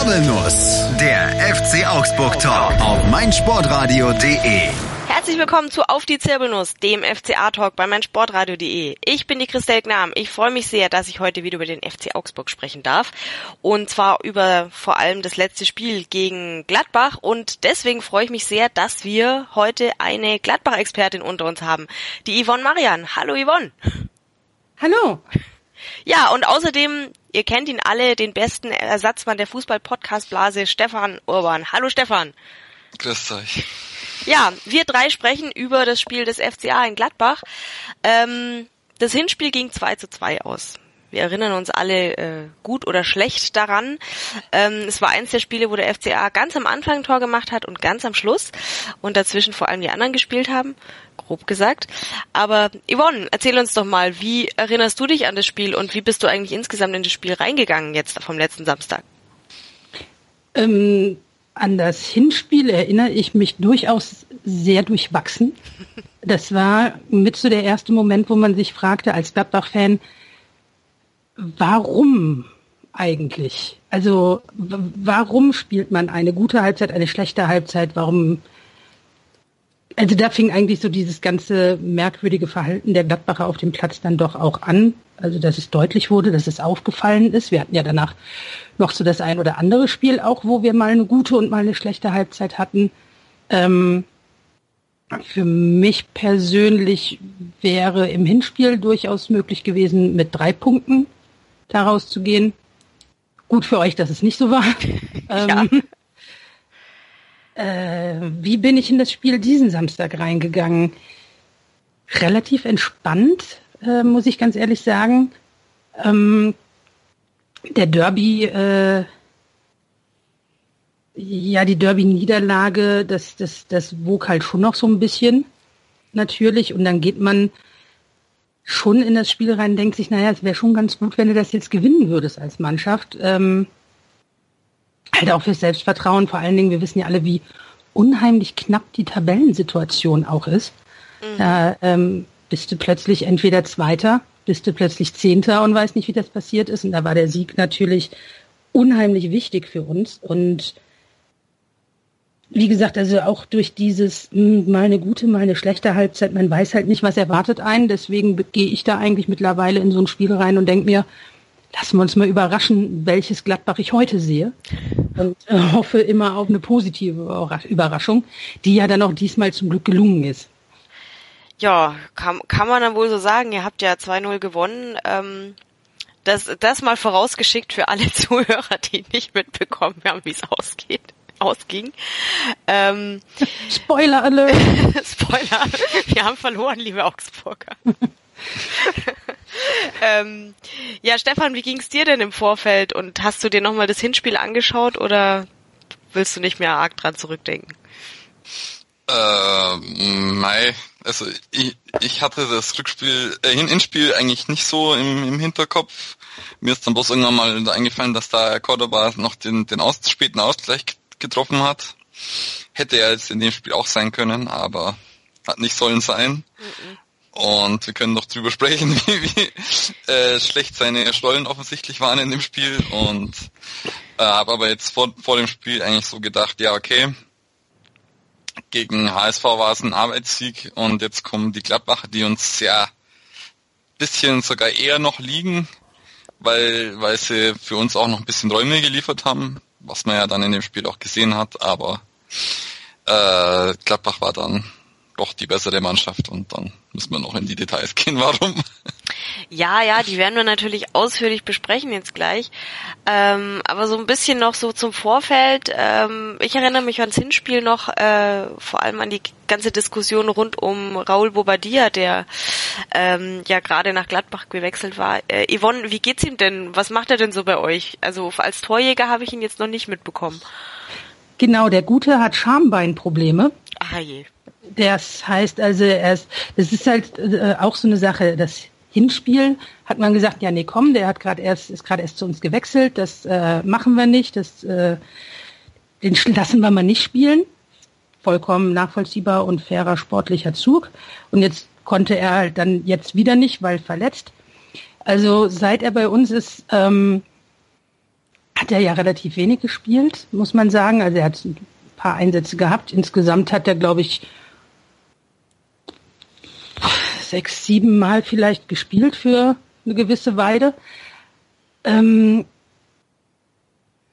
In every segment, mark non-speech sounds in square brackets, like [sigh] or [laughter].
Zirbelnuss, der FC Augsburg Talk auf meinsportradio.de. Herzlich willkommen zu Auf die Zirbelnuss, dem FCA-Talk bei meinsportradio.de. Ich bin die Christel Gnam. Ich freue mich sehr, dass ich heute wieder über den FC Augsburg sprechen darf. Und zwar über vor allem das letzte Spiel gegen Gladbach. Und deswegen freue ich mich sehr, dass wir heute eine Gladbach-Expertin unter uns haben. Die Yvonne Marian. Hallo Yvonne. Hallo. Ja, und außerdem, ihr kennt ihn alle, den besten Ersatzmann der Fußball-Podcast-Blase, Stefan Urban. Hallo Stefan. Grüßt euch. Ja, wir drei sprechen über das Spiel des FCA in Gladbach. Ähm, das Hinspiel ging 2 zu 2 aus. Wir erinnern uns alle äh, gut oder schlecht daran. Ähm, es war eins der Spiele, wo der FCA ganz am Anfang ein Tor gemacht hat und ganz am Schluss und dazwischen vor allem die anderen gespielt haben, grob gesagt. Aber Yvonne, erzähl uns doch mal, wie erinnerst du dich an das Spiel und wie bist du eigentlich insgesamt in das Spiel reingegangen jetzt vom letzten Samstag? Ähm, an das Hinspiel erinnere ich mich durchaus sehr durchwachsen. [laughs] Das war mit so der erste Moment, wo man sich fragte als Gladbach-Fan, warum eigentlich? Also warum spielt man eine gute Halbzeit, eine schlechte Halbzeit? Warum? Also da fing eigentlich so dieses ganze merkwürdige Verhalten der Gladbacher auf dem Platz dann doch auch an. Also dass es deutlich wurde, dass es aufgefallen ist. Wir hatten ja danach noch so das ein oder andere Spiel auch, wo wir mal eine gute und mal eine schlechte Halbzeit hatten. Ähm, für mich persönlich wäre im Hinspiel durchaus möglich gewesen, mit drei Punkten daraus zu gehen. Gut für euch, dass es nicht so war. [laughs] ja. ähm, äh, wie bin ich in das Spiel diesen Samstag reingegangen? Relativ entspannt, äh, muss ich ganz ehrlich sagen. Ähm, der Derby, äh, ja, die Derby-Niederlage, das, das, das wog halt schon noch so ein bisschen, natürlich. Und dann geht man schon in das Spiel rein, denkt sich, naja, es wäre schon ganz gut, wenn du das jetzt gewinnen würdest als Mannschaft. Ähm, halt auch fürs Selbstvertrauen, vor allen Dingen, wir wissen ja alle, wie unheimlich knapp die Tabellensituation auch ist. Mhm. Da ähm, bist du plötzlich entweder Zweiter, bist du plötzlich Zehnter und weißt nicht, wie das passiert ist. Und da war der Sieg natürlich unheimlich wichtig für uns. Und wie gesagt, also auch durch dieses hm, mal eine gute, mal eine schlechte Halbzeit, man weiß halt nicht, was erwartet einen. Deswegen gehe ich da eigentlich mittlerweile in so ein Spiel rein und denke mir, lassen wir uns mal überraschen, welches Gladbach ich heute sehe. Und äh, hoffe immer auf eine positive Überraschung, die ja dann auch diesmal zum Glück gelungen ist. Ja, kann, kann man dann wohl so sagen. Ihr habt ja 2-0 gewonnen. Ähm, das, das mal vorausgeschickt für alle [laughs] Zuhörer, die nicht mitbekommen haben, wie es ausgeht ausging. Ähm, [laughs] Spoiler Alert! [laughs] Spoiler! Wir haben verloren, liebe Augsburger. [laughs] ähm, ja, Stefan, wie ging's dir denn im Vorfeld und hast du dir nochmal das Hinspiel angeschaut oder willst du nicht mehr arg dran zurückdenken? Äh, mei, also ich, ich hatte das Rückspiel, äh, Hinspiel eigentlich nicht so im, im Hinterkopf. Mir ist dann bloß irgendwann mal eingefallen, dass da Cordoba noch den, den aus, späten Ausgleich getroffen hat. Hätte er jetzt in dem Spiel auch sein können, aber hat nicht sollen sein. Mhm. Und wir können noch drüber sprechen, [laughs] wie, wie äh, schlecht seine Stollen offensichtlich waren in dem Spiel. Und äh, habe aber jetzt vor, vor dem Spiel eigentlich so gedacht, ja okay, gegen HSV war es ein Arbeitssieg. Und jetzt kommen die Gladbacher, die uns ja bisschen sogar eher noch liegen, weil, weil sie für uns auch noch ein bisschen Räume geliefert haben was man ja dann in dem Spiel auch gesehen hat, aber äh, Gladbach war dann doch die bessere Mannschaft und dann müssen wir noch in die Details [laughs] gehen, warum. Ja, ja, die werden wir natürlich ausführlich besprechen jetzt gleich. Ähm, aber so ein bisschen noch so zum Vorfeld. Ähm, ich erinnere mich ans Hinspiel noch, äh, vor allem an die ganze Diskussion rund um Raul Bobadilla, der ähm, ja gerade nach Gladbach gewechselt war. Äh, Yvonne, wie geht's ihm denn? Was macht er denn so bei euch? Also als Torjäger habe ich ihn jetzt noch nicht mitbekommen. Genau, der Gute hat Schambeinprobleme. Ah je. Das heißt also, er ist, das ist halt äh, auch so eine Sache, das Hinspiel hat man gesagt, ja nee, komm, der hat gerade erst ist gerade erst zu uns gewechselt, das äh, machen wir nicht, das äh, den lassen wir mal nicht spielen. Vollkommen nachvollziehbar und fairer sportlicher Zug. Und jetzt konnte er halt dann jetzt wieder nicht, weil verletzt. Also seit er bei uns ist, ähm, hat er ja relativ wenig gespielt, muss man sagen. Also er hat ein paar Einsätze gehabt. Insgesamt hat er, glaube ich, sechs, sieben Mal vielleicht gespielt für eine gewisse Weile. Ähm,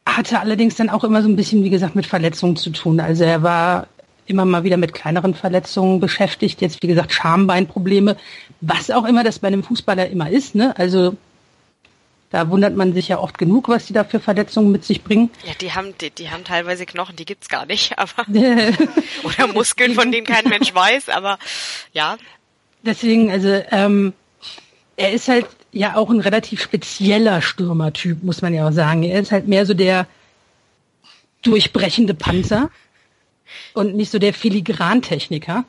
hatte allerdings dann auch immer so ein bisschen, wie gesagt, mit Verletzungen zu tun. Also er war immer mal wieder mit kleineren Verletzungen beschäftigt. Jetzt, wie gesagt, Schambeinprobleme, was auch immer das bei einem Fußballer immer ist. Ne? Also da wundert man sich ja oft genug, was die da für Verletzungen mit sich bringen. Ja, die haben, die, die haben teilweise Knochen, die gibt's gar nicht, [laughs] aber [laughs] oder Muskeln, von denen kein Mensch weiß, aber ja. Deswegen, also ähm, er ist halt ja auch ein relativ spezieller Stürmertyp, muss man ja auch sagen. Er ist halt mehr so der durchbrechende Panzer und nicht so der Filigrantechniker.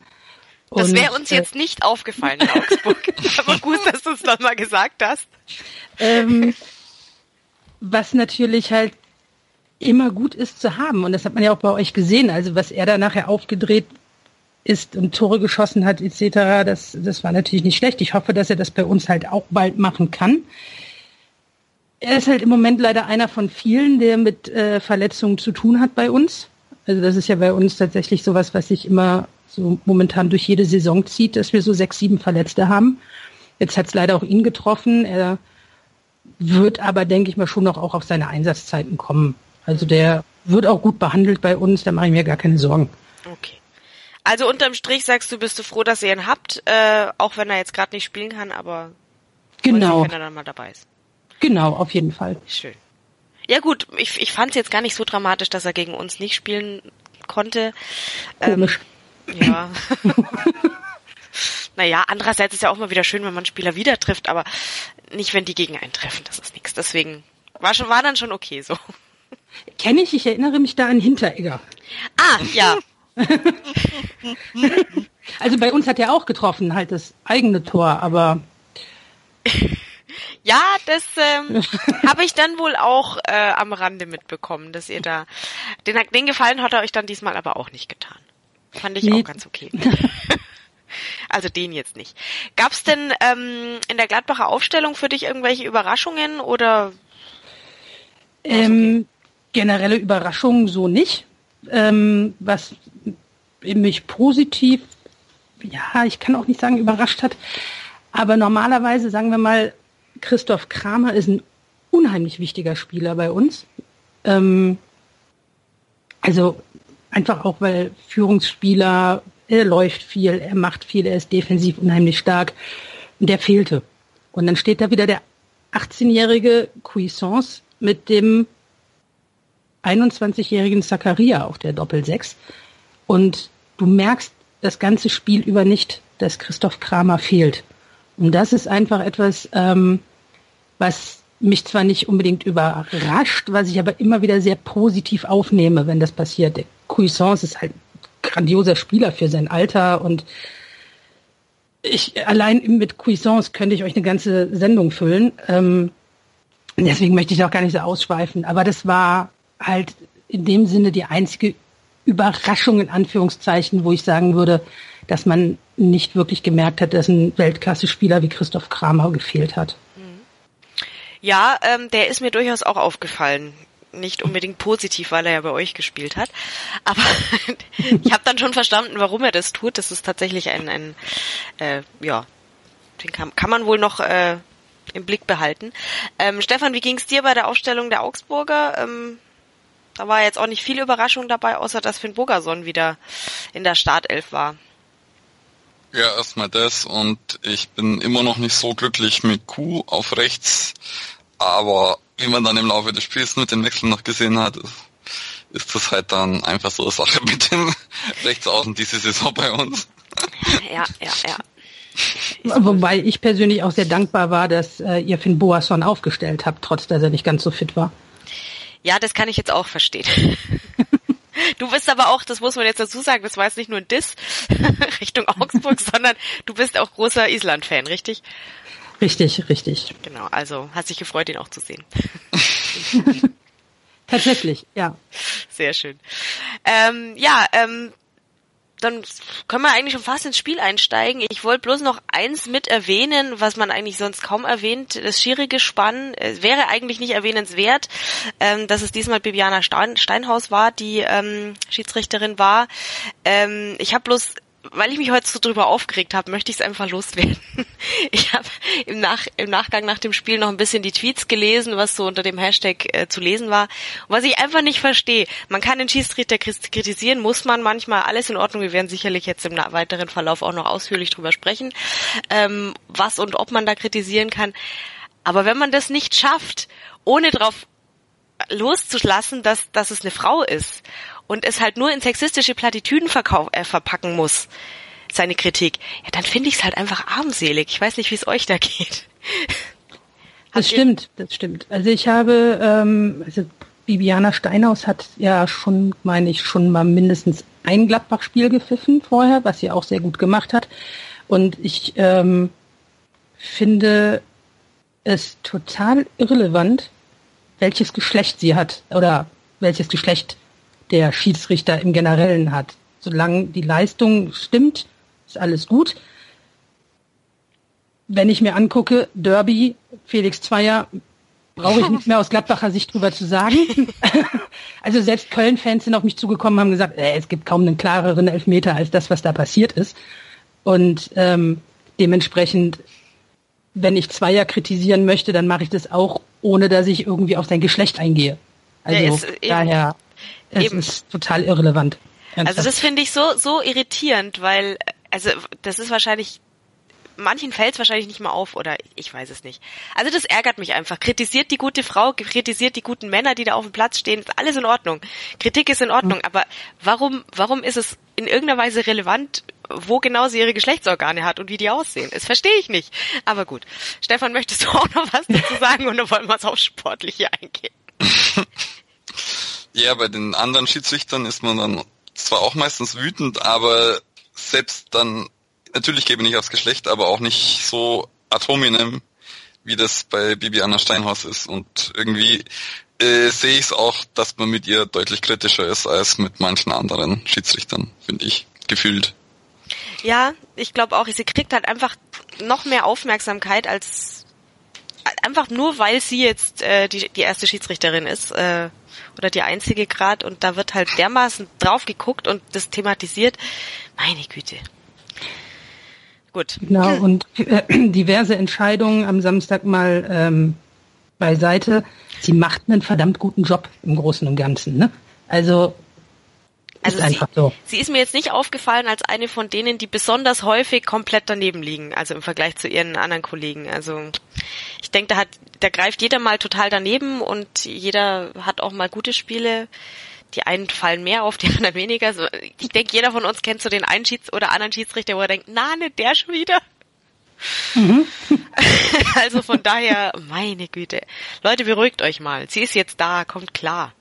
Das wäre uns äh, jetzt nicht aufgefallen in Augsburg. [laughs] [laughs] Aber gut, dass du es nochmal gesagt hast. Ähm, was natürlich halt immer gut ist zu haben. Und das hat man ja auch bei euch gesehen. Also was er da nachher aufgedreht ist und Tore geschossen hat etc., das, das war natürlich nicht schlecht. Ich hoffe, dass er das bei uns halt auch bald machen kann. Er ist halt im Moment leider einer von vielen, der mit äh, Verletzungen zu tun hat bei uns. Also das ist ja bei uns tatsächlich sowas, was sich immer so momentan durch jede Saison zieht, dass wir so sechs, sieben Verletzte haben. Jetzt hat es leider auch ihn getroffen. Er wird aber, denke ich mal, schon noch auch auf seine Einsatzzeiten kommen. Also der wird auch gut behandelt bei uns, da mache ich mir gar keine Sorgen. Okay. Also unterm Strich sagst du, bist du froh, dass ihr ihn habt, äh, auch wenn er jetzt gerade nicht spielen kann, aber genau. wenn er dann mal dabei ist. Genau, auf jeden Fall. Schön. Ja gut, ich, ich fand es jetzt gar nicht so dramatisch, dass er gegen uns nicht spielen konnte. Komisch. Ähm, ja. [laughs] naja, andererseits ist ja auch mal wieder schön, wenn man Spieler wieder trifft, aber nicht, wenn die gegen einen treffen, das ist nichts. Deswegen war schon, war dann schon okay so. Kenne ich, ich erinnere mich da an Hinteregger. Ah, ja. [laughs] [laughs] also bei uns hat er auch getroffen, halt das eigene Tor, aber [laughs] ja, das ähm, [laughs] habe ich dann wohl auch äh, am Rande mitbekommen, dass ihr da den, den Gefallen hat er euch dann diesmal aber auch nicht getan. Fand ich nee. auch ganz okay. also den jetzt nicht. Gab's denn ähm, in der Gladbacher Aufstellung für dich irgendwelche Überraschungen oder? Ähm, generelle Überraschungen so nicht. Ähm, was mich positiv, ja, ich kann auch nicht sagen überrascht hat, aber normalerweise sagen wir mal Christoph Kramer ist ein unheimlich wichtiger Spieler bei uns. Ähm, also einfach auch, weil Führungsspieler, er läuft viel, er macht viel, er ist defensiv unheimlich stark. Und der fehlte. Und dann steht da wieder der 18-jährige Cuisance mit dem 21-jährigen Zakaria auf der Doppelsechs. Und du merkst das ganze Spiel über nicht, dass Christoph Kramer fehlt. Und das ist einfach etwas, ähm, was mich zwar nicht unbedingt überrascht, was ich aber immer wieder sehr positiv aufnehme, wenn das passiert. Der Cuisance ist halt ein grandioser Spieler für sein Alter und ich allein mit Cuisance könnte ich euch eine ganze Sendung füllen. Ähm, deswegen möchte ich auch gar nicht so ausschweifen. Aber das war halt in dem Sinne die einzige Überraschung in Anführungszeichen, wo ich sagen würde, dass man nicht wirklich gemerkt hat, dass ein Weltklasse-Spieler wie Christoph Kramer gefehlt hat. Ja, ähm, der ist mir durchaus auch aufgefallen. Nicht unbedingt positiv, weil er ja bei euch gespielt hat. Aber [laughs] ich habe dann schon verstanden, warum er das tut. Das ist tatsächlich ein, ein äh, ja, den kann, kann man wohl noch äh, im Blick behalten. Ähm, Stefan, wie ging es dir bei der Aufstellung der Augsburger? Ähm, da war jetzt auch nicht viel Überraschung dabei, außer dass Finn Bogerson wieder in der Startelf war. Ja, erstmal das und ich bin immer noch nicht so glücklich mit Q auf rechts, aber wie man dann im Laufe des Spiels mit den Wechseln noch gesehen hat, ist, ist das halt dann einfach so eine Sache [laughs] mit dem Rechtsaußen diese Saison bei uns. Ja, ja, ja. Wobei ich persönlich auch sehr dankbar war, dass äh, ihr Finn Boasson aufgestellt habt, trotz dass er nicht ganz so fit war. Ja, das kann ich jetzt auch verstehen. Du bist aber auch, das muss man jetzt dazu sagen, das war jetzt nicht nur ein Diss [laughs] Richtung Augsburg, sondern du bist auch großer Island-Fan, richtig? Richtig, richtig. Genau, also hast dich gefreut, ihn auch zu sehen. [laughs] Tatsächlich, ja. Sehr schön. Ähm, ja, ähm, dann können wir eigentlich schon fast ins Spiel einsteigen. Ich wollte bloß noch eins mit erwähnen, was man eigentlich sonst kaum erwähnt. Das schierige Spann äh, wäre eigentlich nicht erwähnenswert, ähm, dass es diesmal Bibiana Stein, Steinhaus war, die ähm, Schiedsrichterin war. Ähm, ich habe bloß weil ich mich heute so drüber aufgeregt habe, möchte ich es einfach loswerden. [laughs] Ich habe im, Nach im Nachgang nach dem Spiel noch ein bisschen die Tweets gelesen, was so unter dem Hashtag äh, zu lesen war. Und was ich einfach nicht verstehe, man kann den Schiedsrichter kritisieren, muss man manchmal, alles in Ordnung. Wir werden sicherlich jetzt im weiteren Verlauf auch noch ausführlich drüber sprechen, ähm, was und ob man da kritisieren kann. Aber wenn man das nicht schafft, ohne drauf loszulassen, dass, dass es eine Frau ist und es halt nur in sexistische Plattitüden äh, verpacken muss, seine Kritik, ja, dann finde ich es halt einfach armselig. Ich weiß nicht, wie es euch da geht. das stimmt, das stimmt. Also ich habe, ähm, also Bibiana Steinhaus hat ja schon, meine ich, schon mal mindestens ein Gladbach-Spiel gepfiffen vorher, was sie auch sehr gut gemacht hat. Und ich ähm, finde es total irrelevant, welches Geschlecht sie hat oder welches Geschlecht der Schiedsrichter im Generellen hat. Solange die Leistung stimmt, ist alles gut. Wenn ich mir angucke, Derby, Felix Zweier, brauche ich nicht mehr aus Gladbacher Sicht drüber zu sagen. [laughs] also selbst Köln-Fans sind auf mich zugekommen, haben gesagt, äh, es gibt kaum einen klareren Elfmeter als das, was da passiert ist. Und ähm, dementsprechend, wenn ich Zweier kritisieren möchte, dann mache ich das auch, ohne dass ich irgendwie auf sein Geschlecht eingehe. Also daher es Eben. ist total irrelevant. Ernsthaft. Also das finde ich so so irritierend, weil also das ist wahrscheinlich manchen fällt es wahrscheinlich nicht mal auf oder ich weiß es nicht. Also das ärgert mich einfach. Kritisiert die gute Frau, kritisiert die guten Männer, die da auf dem Platz stehen, ist alles in Ordnung. Kritik ist in Ordnung, mhm. aber warum warum ist es in irgendeiner Weise relevant, wo genau sie ihre Geschlechtsorgane hat und wie die aussehen? Das verstehe ich nicht. Aber gut. Stefan, möchtest du auch noch was dazu sagen oder wollen wir es auf Sportliche eingehen? [laughs] Ja, bei den anderen Schiedsrichtern ist man dann zwar auch meistens wütend, aber selbst dann, natürlich gebe ich nicht aufs Geschlecht, aber auch nicht so ad hominem, wie das bei Bibiana Steinhaus ist. Und irgendwie äh, sehe ich es auch, dass man mit ihr deutlich kritischer ist als mit manchen anderen Schiedsrichtern, finde ich, gefühlt. Ja, ich glaube auch, sie kriegt halt einfach noch mehr Aufmerksamkeit als einfach nur, weil sie jetzt äh, die, die erste Schiedsrichterin ist. Äh, oder die einzige Grad und da wird halt dermaßen drauf geguckt und das thematisiert. Meine Güte. Gut. Genau, und äh, [clears throat] diverse Entscheidungen am Samstag mal ähm, beiseite. Sie macht einen verdammt guten Job im Großen und Ganzen. Ne? Also also sie, so. sie ist mir jetzt nicht aufgefallen als eine von denen, die besonders häufig komplett daneben liegen, also im Vergleich zu ihren anderen Kollegen. Also ich denke, da hat, da greift jeder mal total daneben und jeder hat auch mal gute Spiele. Die einen fallen mehr auf, die [laughs] anderen weniger. So, ich denke, jeder von uns kennt so den einen Schieds- oder anderen Schiedsrichter, wo er denkt, na, nicht der schon wieder. Mhm. [laughs] also von daher, meine Güte. Leute, beruhigt euch mal. Sie ist jetzt da, kommt klar.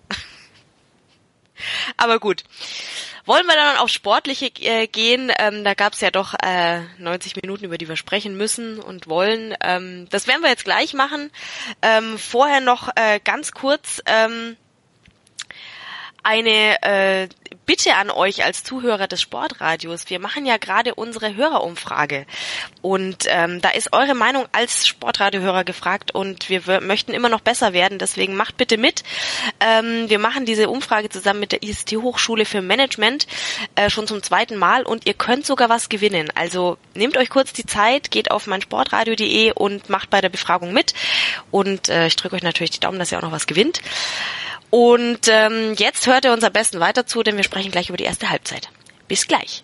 [laughs] Aber gut. Wollen wir dann auf Sportliche äh, gehen? Ähm, da gab es ja doch äh, 90 Minuten, über die wir sprechen müssen und wollen. Ähm, das werden wir jetzt gleich machen. Ähm, vorher noch äh, ganz kurz. Ähm, eine äh, Bitte an euch als Zuhörer des Sportradios. Wir machen ja gerade unsere Hörerumfrage und ähm, da ist eure Meinung als Sportradiohörer gefragt und wir möchten immer noch besser werden. Deswegen macht bitte mit. Ähm, wir machen diese Umfrage zusammen mit der IST Hochschule für Management äh, schon zum zweiten Mal und ihr könnt sogar was gewinnen. Also nehmt euch kurz die Zeit, geht auf meinsportradio.de und macht bei der Befragung mit und äh, ich drücke euch natürlich die Daumen, dass ihr auch noch was gewinnt. Und ähm, jetzt hört ihr uns am besten weiter zu, denn wir sprechen gleich über die erste Halbzeit. Bis gleich.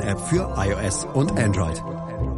App für iOS und Android.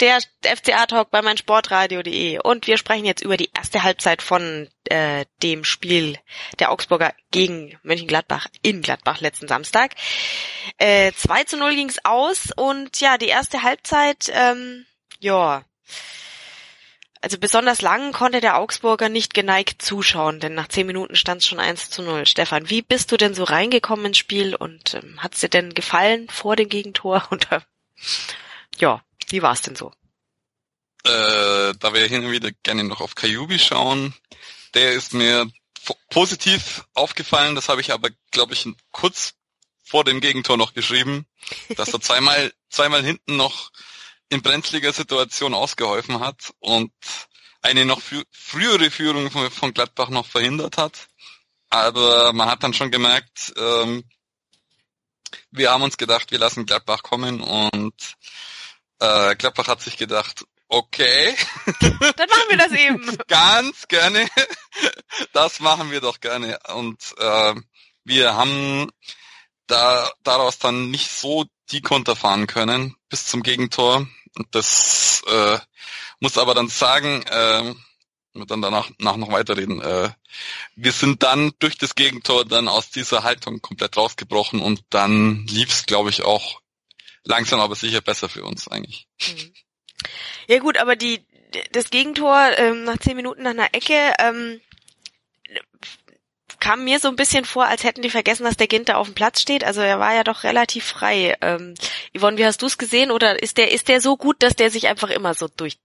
der FCA-Talk bei meinsportradio.de und wir sprechen jetzt über die erste Halbzeit von äh, dem Spiel der Augsburger gegen Mönchengladbach in Gladbach letzten Samstag. Äh, 2 zu 0 ging's aus und ja, die erste Halbzeit, ähm, ja, also besonders lang konnte der Augsburger nicht geneigt zuschauen, denn nach zehn Minuten stand es schon 1 zu 0. Stefan, wie bist du denn so reingekommen ins Spiel und ähm, hat es dir denn gefallen vor dem Gegentor? [laughs] Und äh, ja, wie war es denn so? Äh, da wir hin und wieder gerne noch auf Kajubi schauen, der ist mir positiv aufgefallen, das habe ich aber, glaube ich, kurz vor dem Gegentor noch geschrieben, dass er [laughs] zweimal, zweimal hinten noch in brenzliger Situation ausgeholfen hat und eine noch frühere Führung von, von, Gladbach noch verhindert hat. Aber man hat dann schon gemerkt, ähm, wir haben uns gedacht, wir lassen Gladbach kommen und äh, Gladbach hat sich gedacht, okay. [laughs] Dann machen wir das eben. [laughs] Ganz gerne. Das machen wir doch gerne. Und äh, wir haben da daraus dann nicht so die Konter fahren können bis zum Gegentor. Und das äh, muss aber dann sagen, äh, wir dann danach nach noch weiterreden. Äh, wir sind dann durch das Gegentor dann aus dieser Haltung komplett rausgebrochen und dann lief es, glaube ich, auch langsam aber sicher besser für uns eigentlich. Mhm. Ja gut, aber die das Gegentor ähm, nach zehn Minuten nach einer Ecke ähm, kam mir so ein bisschen vor, als hätten die vergessen, dass der Ginter auf dem Platz steht. Also er war ja doch relativ frei. Ähm, Yvonne, wie hast du es gesehen? Oder ist der ist der so gut, dass der sich einfach immer so durchsetzt?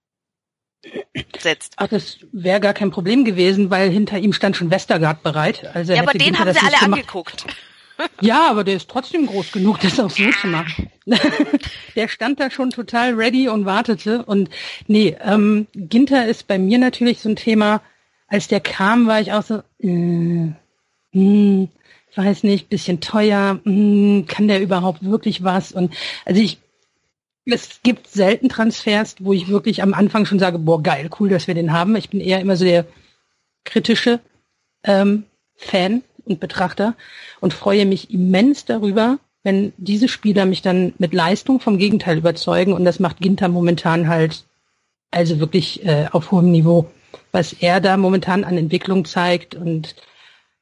Ach, das wäre gar kein Problem gewesen, weil hinter ihm stand schon Westergaard bereit. Also ja, aber den haben sie alle gemacht. angeguckt. Ja, aber der ist trotzdem groß genug, das auch so zu machen. [laughs] der stand da schon total ready und wartete. Und nee, ähm, Ginter ist bei mir natürlich so ein Thema. Als der kam, war ich auch so, äh, hm, ich weiß nicht, bisschen teuer, hm, kann der überhaupt wirklich was? Und also ich, es gibt selten Transfers, wo ich wirklich am Anfang schon sage, boah, geil, cool, dass wir den haben. Ich bin eher immer so der kritische ähm, Fan und Betrachter und freue mich immens darüber, wenn diese Spieler mich dann mit Leistung vom Gegenteil überzeugen. Und das macht Ginter momentan halt also wirklich äh, auf hohem Niveau, was er da momentan an Entwicklung zeigt und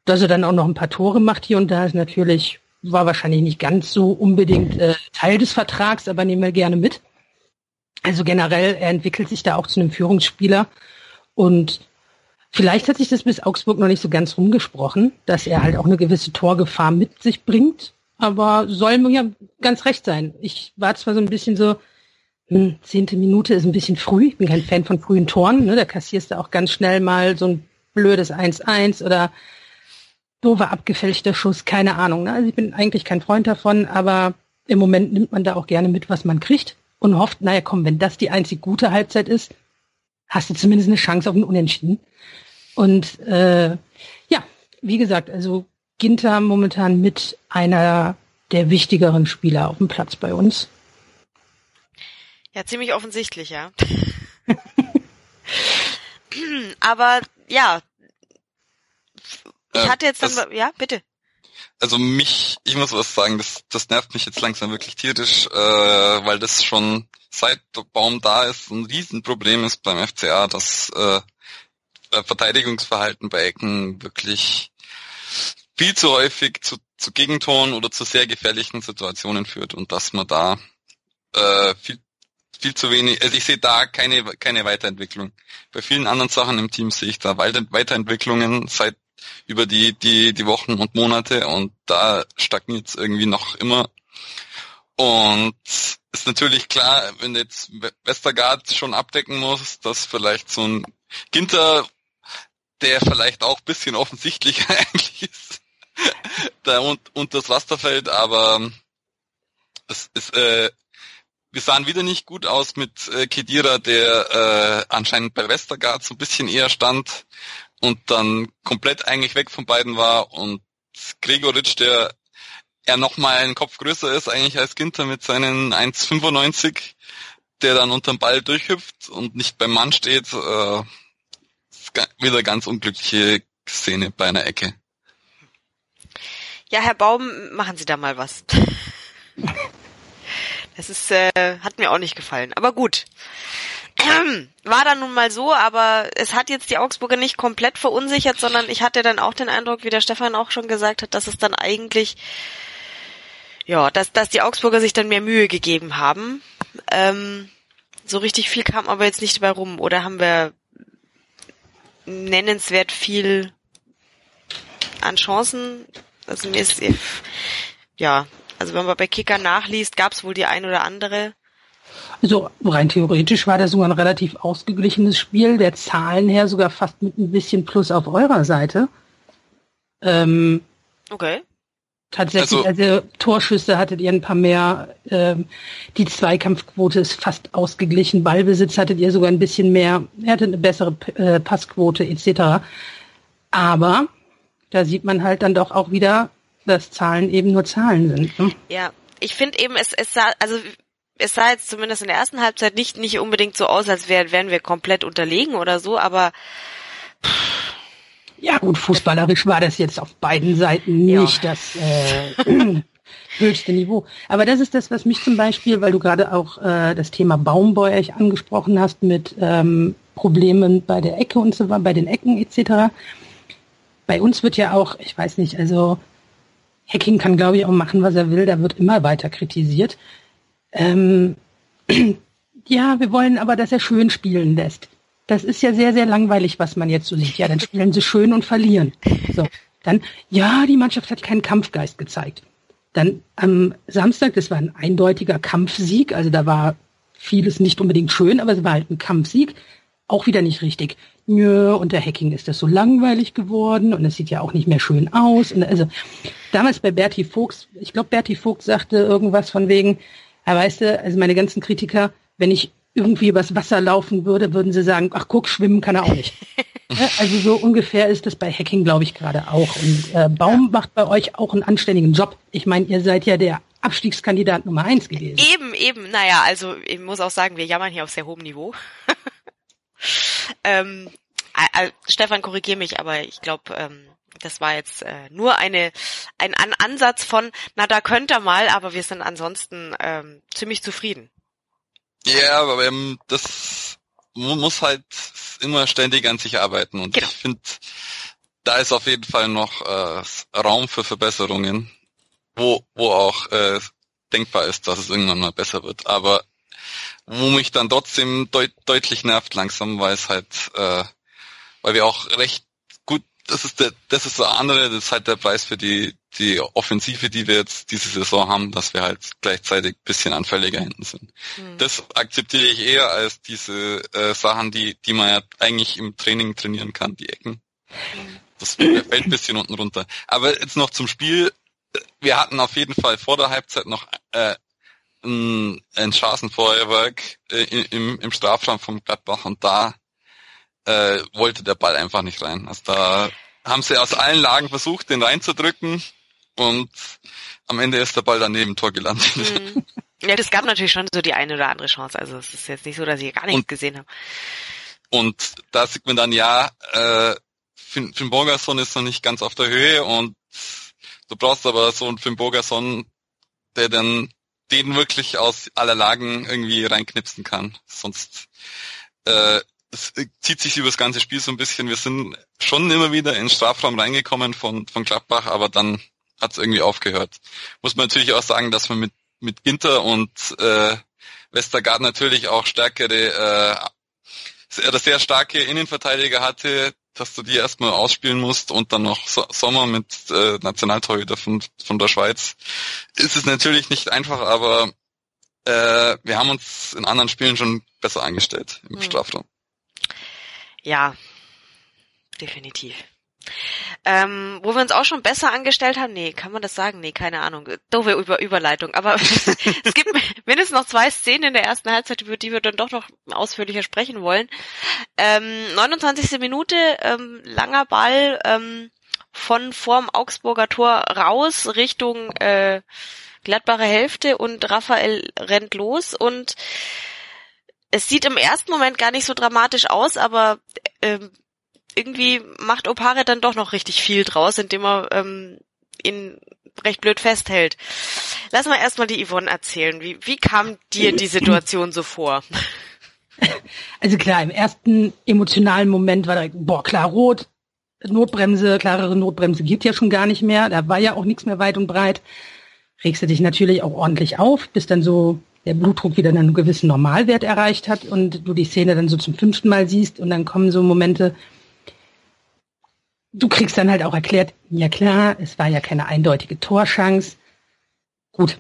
dass er dann auch noch ein paar Tore macht hier und da ist natürlich war wahrscheinlich nicht ganz so unbedingt äh, Teil des Vertrags, aber nehmen wir gerne mit. Also generell, er entwickelt sich da auch zu einem Führungsspieler. Und Vielleicht hat sich das bis Augsburg noch nicht so ganz rumgesprochen, dass er halt auch eine gewisse Torgefahr mit sich bringt. Aber soll mir ja ganz recht sein. Ich war zwar so ein bisschen so, hm, zehnte Minute ist ein bisschen früh. Ich bin kein Fan von frühen Toren. Ne? Da kassierst du auch ganz schnell mal so ein blödes 1-1 oder doofer abgefälschter Schuss, keine Ahnung. Ne? Also ich bin eigentlich kein Freund davon, aber im Moment nimmt man da auch gerne mit, was man kriegt und hofft, naja komm, wenn das die einzig gute Halbzeit ist, hast du zumindest eine Chance auf ein Unentschieden. Und äh, ja, wie gesagt, also Ginter momentan mit einer der wichtigeren Spieler auf dem Platz bei uns. Ja, ziemlich offensichtlich, ja. [laughs] Aber ja, ich äh, hatte jetzt dann, das, ja, bitte. Also mich, ich muss was sagen, das, das nervt mich jetzt langsam wirklich tierisch, äh, weil das schon seit Baum da ist ein Riesenproblem ist beim FCA, dass äh, Verteidigungsverhalten bei Ecken wirklich viel zu häufig zu, zu Gegentoren oder zu sehr gefährlichen Situationen führt und dass man da äh, viel viel zu wenig, also ich sehe da keine keine Weiterentwicklung. Bei vielen anderen Sachen im Team sehe ich da Weiterentwicklungen seit über die die die Wochen und Monate und da stagniert es irgendwie noch immer. Und ist natürlich klar, wenn jetzt Westergaard schon abdecken muss, dass vielleicht so ein Ginter der vielleicht auch bisschen offensichtlicher [laughs] eigentlich ist, da und, und das Raster fällt, aber es ist, äh, wir sahen wieder nicht gut aus mit äh, Kedira, der äh, anscheinend bei Westergaard so ein bisschen eher stand und dann komplett eigentlich weg von beiden war und Gregoritsch, der er noch mal einen Kopf größer ist eigentlich als Ginter mit seinen 1,95, der dann unterm Ball durchhüpft und nicht beim Mann steht. Äh, wieder ganz unglückliche Szene bei einer Ecke. Ja, Herr Baum, machen Sie da mal was. Das ist, äh, hat mir auch nicht gefallen. Aber gut. [clears throat] War dann nun mal so, aber es hat jetzt die Augsburger nicht komplett verunsichert, sondern ich hatte dann auch den Eindruck, wie der Stefan auch schon gesagt hat, dass es dann eigentlich, ja, dass, dass die Augsburger sich dann mehr Mühe gegeben haben. Ähm, so richtig viel kam aber jetzt nicht dabei rum. Oder haben wir nennenswert viel an Chancen? Also mir ist, ja, also wenn man bei Kicker nachliest, gab es wohl die ein oder andere. Also rein theoretisch war das sogar ein relativ ausgeglichenes Spiel, der Zahlen her sogar fast mit ein bisschen Plus auf eurer Seite. Ähm, okay. Tatsächlich, also, also, Torschüsse hattet ihr ein paar mehr. Ähm, die Zweikampfquote ist fast ausgeglichen. Ballbesitz hattet ihr sogar ein bisschen mehr. Ihr hattet eine bessere äh, Passquote etc. Aber da sieht man halt dann doch auch wieder, dass Zahlen eben nur Zahlen sind. Ne? Ja, ich finde eben, es, es sah, also es sah jetzt zumindest in der ersten Halbzeit nicht, nicht unbedingt so aus, als wär, wären wir komplett unterlegen oder so, aber ja gut, fußballerisch war das jetzt auf beiden Seiten nicht ja. das äh, [clears throat] höchste Niveau. Aber das ist das, was mich zum Beispiel, weil du gerade auch äh, das Thema Baumbeuch angesprochen hast mit ähm, Problemen bei der Ecke und so weiter, bei den Ecken etc. Bei uns wird ja auch, ich weiß nicht, also Hacking kann, glaube ich, auch machen, was er will. Da wird immer weiter kritisiert. Ähm, [clears throat] ja, wir wollen aber, dass er schön spielen lässt. Das ist ja sehr, sehr langweilig, was man jetzt so sieht. Ja, dann spielen sie schön und verlieren. So, dann, ja, die Mannschaft hat keinen Kampfgeist gezeigt. Dann am Samstag, das war ein eindeutiger Kampfsieg, also da war vieles nicht unbedingt schön, aber es war halt ein Kampfsieg. Auch wieder nicht richtig. Nö, unter Hacking ist das so langweilig geworden und es sieht ja auch nicht mehr schön aus. Und also damals bei Bertie Fuchs, ich glaube, Bertie Fuchs sagte irgendwas von wegen, ja, weißt du, also meine ganzen Kritiker, wenn ich irgendwie übers Wasser laufen würde, würden sie sagen, ach guck, schwimmen kann er auch nicht. [laughs] ja, also so ungefähr ist das bei Hacking, glaube ich, gerade auch. Und äh, Baum macht bei euch auch einen anständigen Job. Ich meine, ihr seid ja der Abstiegskandidat Nummer eins gewesen. Eben, eben. Naja, also ich muss auch sagen, wir jammern hier auf sehr hohem Niveau. [laughs] ähm, äh, Stefan, korrigier mich, aber ich glaube, ähm, das war jetzt äh, nur eine ein, ein Ansatz von, na da könnt ihr mal, aber wir sind ansonsten ähm, ziemlich zufrieden. Ja, aber ähm, das muss halt immer ständig an sich arbeiten und genau. ich finde, da ist auf jeden Fall noch äh, Raum für Verbesserungen, wo wo auch äh, denkbar ist, dass es irgendwann mal besser wird. Aber wo mich dann trotzdem deut deutlich nervt langsam, weil es halt, äh, weil wir auch recht gut, das ist der, das ist der andere, das ist halt der Preis für die, die Offensive, die wir jetzt diese Saison haben, dass wir halt gleichzeitig bisschen anfälliger hinten sind. Mhm. Das akzeptiere ich eher als diese äh, Sachen, die, die man ja eigentlich im Training trainieren kann, die Ecken. Das [clears throat] fällt ein bisschen unten runter. Aber jetzt noch zum Spiel. Wir hatten auf jeden Fall vor der Halbzeit noch äh, ein, ein Straßenfeuerwerk äh, im, im Strafraum vom Gladbach und da äh, wollte der Ball einfach nicht rein. Also da haben sie aus allen Lagen versucht, den reinzudrücken und am Ende ist der Ball daneben Tor gelandet. Mhm. Ja, das gab natürlich schon so die eine oder andere Chance. Also es ist jetzt nicht so, dass ich gar nichts und, gesehen habe. Und da sieht man dann, ja, äh, Finn, Finn Borgerson ist noch nicht ganz auf der Höhe und du brauchst aber so einen Finn Borgerson, der dann den wirklich aus aller Lagen irgendwie reinknipsen kann. Sonst äh, es zieht sich über das ganze Spiel so ein bisschen. Wir sind schon immer wieder in den Strafraum reingekommen von, von Gladbach, aber dann hat es irgendwie aufgehört. Muss man natürlich auch sagen, dass man mit, mit Ginter und äh, Westergaard natürlich auch stärkere, äh, sehr starke Innenverteidiger hatte, dass du die erstmal ausspielen musst und dann noch Sommer mit äh, Nationaltorhüter von, von der Schweiz, ist es natürlich nicht einfach, aber äh, wir haben uns in anderen Spielen schon besser eingestellt im hm. Strafraum. Ja, definitiv. Ähm, wo wir uns auch schon besser angestellt haben, nee, kann man das sagen? Nee, keine Ahnung. Doofe Über Überleitung. Aber [laughs] es gibt mindestens noch zwei Szenen in der ersten Halbzeit, über die wir dann doch noch ausführlicher sprechen wollen. Ähm, 29. Minute, ähm, langer Ball ähm, von vorm Augsburger Tor raus Richtung äh, Gladbacher Hälfte und Raphael rennt los und es sieht im ersten Moment gar nicht so dramatisch aus, aber ähm, irgendwie macht Opare dann doch noch richtig viel draus, indem er ähm, ihn recht blöd festhält. Lass mal erstmal die Yvonne erzählen. Wie, wie kam dir die Situation so vor? [laughs] Also klar, im ersten emotionalen Moment war direkt, boah, klar, rot, Notbremse, klarere Notbremse gibt ja schon gar nicht mehr. Da war ja auch nichts mehr weit und breit. Regst du dich natürlich auch ordentlich auf, bis dann so der Blutdruck wieder einen gewissen Normalwert erreicht hat und du die Szene dann so zum fünften Mal siehst und dann kommen so Momente, du kriegst dann halt auch erklärt, ja klar, es war ja keine eindeutige Torschance. Gut,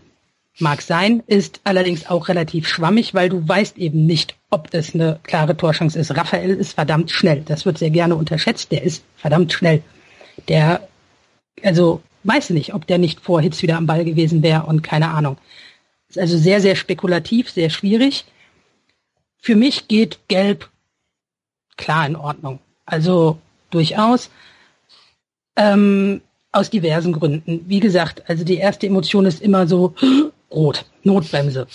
mag sein, ist allerdings auch relativ schwammig, weil du weißt eben nicht, ob es eine klare Torschance ist. Raphael ist verdammt schnell. Das wird sehr gerne unterschätzt. Der ist verdammt schnell. Der, also, weiß nicht, ob der nicht vor Hitz wieder am Ball gewesen wäre und keine Ahnung. Ist also sehr, sehr spekulativ, sehr schwierig. Für mich geht Gelb klar in Ordnung. Also durchaus. Ähm, aus diversen Gründen. Wie gesagt, also die erste Emotion ist immer so [gasps] rot, Notbremse,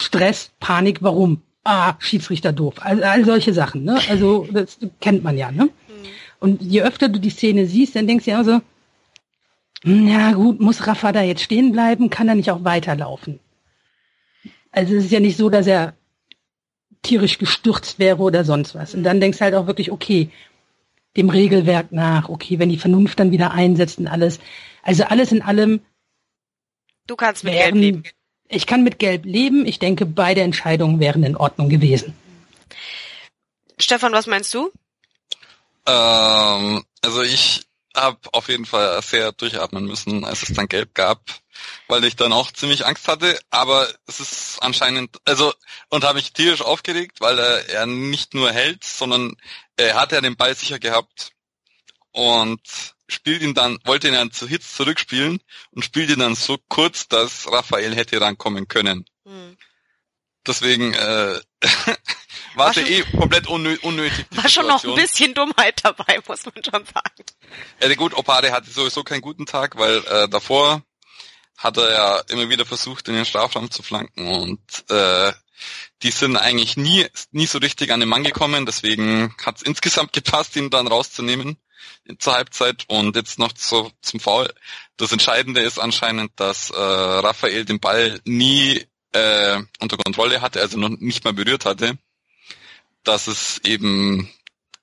Stress, Panik, warum? Ah, Schiedsrichter doof. All, all solche Sachen, ne? Also [laughs] das kennt man ja, ne? Mhm. Und je öfter du die Szene siehst, dann denkst du ja so, ja gut, muss Rafa da jetzt stehen bleiben? Kann er nicht auch weiterlaufen? Also es ist ja nicht so, dass er tierisch gestürzt wäre oder sonst was. Und dann denkst du halt auch wirklich, okay, dem Regelwerk nach, okay, wenn die Vernunft dann wieder einsetzt und alles. Also alles in allem. Du kannst mit wären, Gelb leben. Ich kann mit Gelb leben. Ich denke, beide Entscheidungen wären in Ordnung gewesen. Stefan, was meinst du? Ähm, also ich habe auf jeden Fall sehr durchatmen müssen, als es dann Gelb gab weil ich dann auch ziemlich Angst hatte, aber es ist anscheinend, also, und habe mich tierisch aufgeregt, weil er, er nicht nur hält, sondern er hat ja den Ball sicher gehabt und spielt ihn dann, wollte ihn dann zu Hits zurückspielen und spielt ihn dann so kurz, dass Raphael hätte rankommen können. Hm. Deswegen äh, [laughs] war es ja eh komplett unnö unnötig. War schon noch ein bisschen Dummheit dabei, [laughs] muss man schon sagen. Ja, gut, Opade hatte sowieso keinen guten Tag, weil äh, davor hat er ja immer wieder versucht, in den Strafraum zu flanken. Und äh, die sind eigentlich nie, nie so richtig an den Mann gekommen, deswegen hat es insgesamt gepasst, ihn dann rauszunehmen zur Halbzeit. Und jetzt noch zu, zum Foul. Das Entscheidende ist anscheinend, dass äh, Raphael den Ball nie äh, unter Kontrolle hatte, also noch nicht mal berührt hatte, dass es eben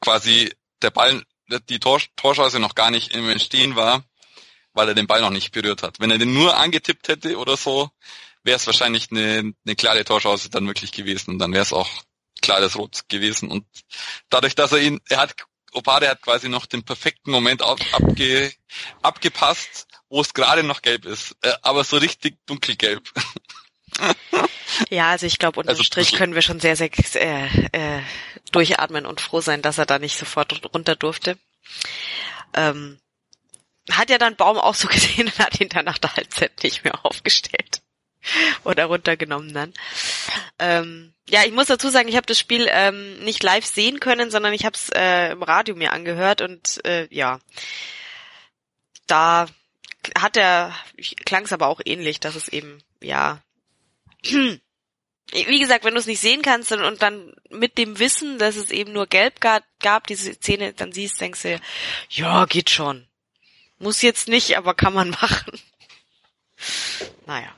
quasi der Ball, die Tor, Torschance noch gar nicht im Entstehen war weil er den Ball noch nicht berührt hat. Wenn er den nur angetippt hätte oder so, wäre es wahrscheinlich eine, eine klare Torchance dann wirklich gewesen und dann wäre es auch klares Rot gewesen. Und dadurch, dass er ihn, er hat, Opade hat quasi noch den perfekten Moment ab, abge, abgepasst, wo es gerade noch gelb ist, äh, aber so richtig dunkelgelb. [laughs] Ja, also ich glaube, unterm also, Strich können wir schon sehr, sehr äh, äh, durchatmen und froh sein, dass er da nicht sofort runter durfte. Ähm, hat ja dann Baum auch so [laughs] gesehen und hat ihn dann nach der Halbzeit nicht mehr aufgestellt. Oder runtergenommen dann. Ähm, ja, ich muss dazu sagen, ich habe das Spiel ähm, nicht live sehen können, sondern ich habe es äh, im Radio mir angehört und äh, ja, da hat er, klang es aber auch ähnlich, dass es eben, ja, [clears throat] wie gesagt, wenn du es nicht sehen kannst und, und, dann mit dem Wissen, dass es eben nur gelb gab, diese Szene, dann siehst, denkst du, ja, geht schon. Muss jetzt nicht, aber kann man [laughs] machen. Naja.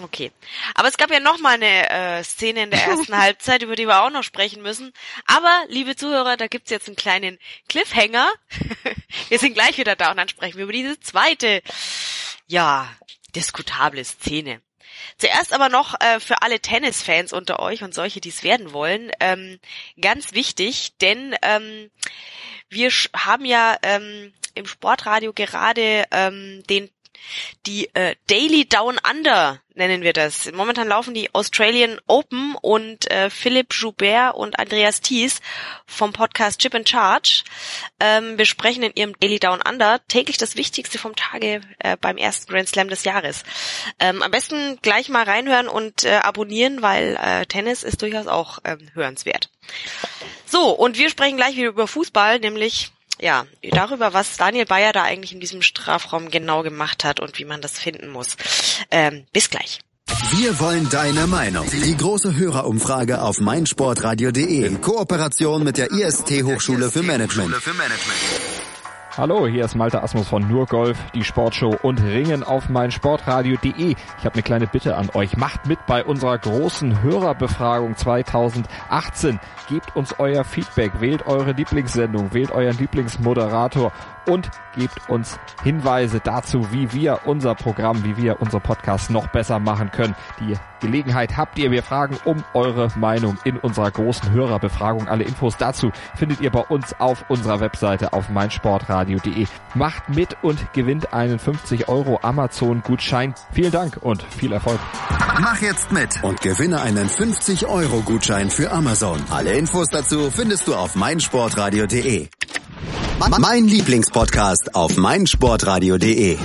Okay. Aber es gab ja noch mal eine äh, Szene in der [laughs] ersten Halbzeit, über die wir auch noch sprechen müssen. Aber, liebe Zuhörer, da gibt's jetzt einen kleinen Cliffhanger. [laughs] wir sind gleich wieder da und dann sprechen wir über diese zweite, ja, diskutable Szene. Zuerst aber noch äh, für alle Tennisfans unter euch und solche, die es werden wollen, ähm, ganz wichtig, denn ähm, wir haben ja ähm, im Sportradio gerade ähm, den Die äh, Daily Down Under nennen wir das. Momentan laufen die Australian Open und äh, Philipp Joubert und Andreas Thies vom Podcast Chip and Charge ähm, besprechen in ihrem Daily Down Under täglich das Wichtigste vom Tage äh, beim ersten Grand Slam des Jahres. Ähm, am besten gleich mal reinhören und äh, abonnieren, weil äh, Tennis ist durchaus auch äh, hörenswert. So, und wir sprechen gleich wieder über Fußball, nämlich ja, darüber, was Daniel Bayer da eigentlich in diesem Strafraum genau gemacht hat und wie man das finden muss. Ähm, bis gleich. Wir wollen deine Meinung. Die große Hörerumfrage auf meinsportradio.de in Kooperation mit der IST Hochschule für Management. Hallo, hier ist Malte Asmus von Nur Golf, die Sportshow und Ringen auf meinsportradio.de. Ich habe eine kleine Bitte an euch. Macht mit bei unserer großen Hörerbefragung 2018. Gebt uns euer Feedback, wählt eure Lieblingssendung, wählt euren Lieblingsmoderator und gebt uns Hinweise dazu, wie wir unser Programm, wie wir unser Podcast noch besser machen können. Die Gelegenheit habt ihr. Wir fragen um eure Meinung in unserer großen Hörerbefragung. Alle Infos dazu findet ihr bei uns auf unserer Webseite auf meinsportradio.de. Macht mit und gewinnt einen 50 Euro Amazon Gutschein. Vielen Dank und viel Erfolg. Mach jetzt mit und gewinne einen 50 Euro Gutschein für Amazon. Alle Infos dazu findest du auf meinsportradio.de. Mein Lieblingspodcast auf meinsportradio.de.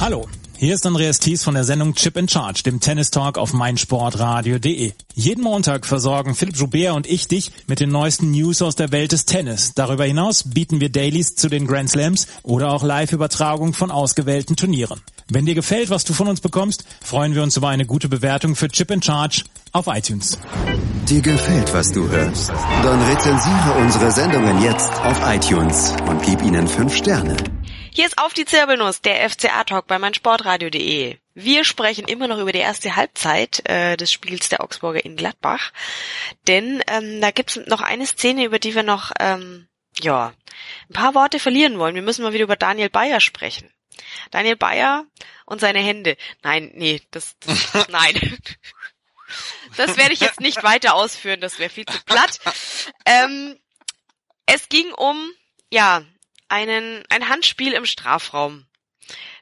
Hallo, hier ist Andreas Thies von der Sendung Chip in Charge, dem Tennis Talk auf meinsportradio.de. Jeden Montag versorgen Philipp Joubert und ich dich mit den neuesten News aus der Welt des Tennis. Darüber hinaus bieten wir Dailies zu den Grand Slams oder auch Live-Übertragung von ausgewählten Turnieren. Wenn dir gefällt, was du von uns bekommst, freuen wir uns über eine gute Bewertung für Chip in Charge auf iTunes. Dir gefällt, was du hörst? Dann rezensiere unsere Sendungen jetzt auf iTunes und gib ihnen fünf Sterne. Hier ist auf die Zirbelnuss, der FCA-Talk bei meinsportradio.de. Wir sprechen immer noch über die erste Halbzeit äh, des Spiels der Augsburger in Gladbach. Denn ähm, da gibt's noch eine Szene, über die wir noch ähm, ja ein paar Worte verlieren wollen. Wir müssen mal wieder über Daniel Bayer sprechen. Daniel Bayer und seine Hände. Nein, nee, das, das [laughs] nein. Das werde ich jetzt nicht weiter ausführen, das wäre viel zu platt. Ähm, es ging um, ja, einen, ein Handspiel im Strafraum.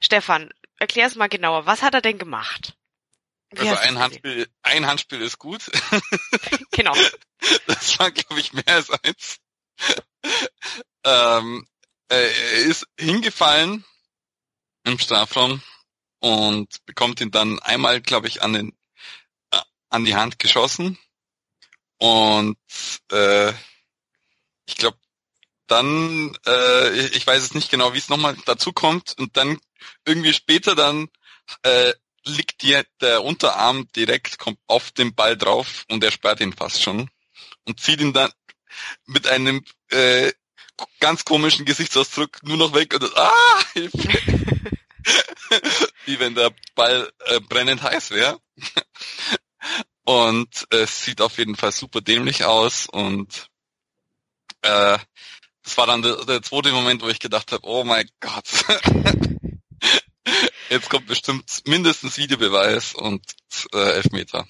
Stefan, erklär es mal genauer. Was hat er denn gemacht? Wie also ein Handspiel, ein Handspiel ist gut. [laughs] genau. Das war, glaube ich, mehr als eins. ähm, er ist hingefallen im Strafraum und bekommt ihn dann einmal, glaube ich, an den an die Hand geschossen. Und äh, ich glaube dann äh, ich weiß es nicht genau, wie es nochmal dazu kommt. Und dann irgendwie später dann äh, liegt die, der Unterarm direkt kommt auf den Ball drauf und er sperrt ihn fast schon und zieht ihn dann mit einem äh, ganz komischen Gesichtsausdruck nur noch weg und ah, [laughs] wie wenn der Ball äh, brennend heiß wäre. Und es sieht auf jeden Fall super dämlich aus und äh, das war dann der, der zweite Moment, wo ich gedacht habe, oh mein Gott. [laughs] Jetzt kommt bestimmt mindestens Videobeweis und äh, Elfmeter.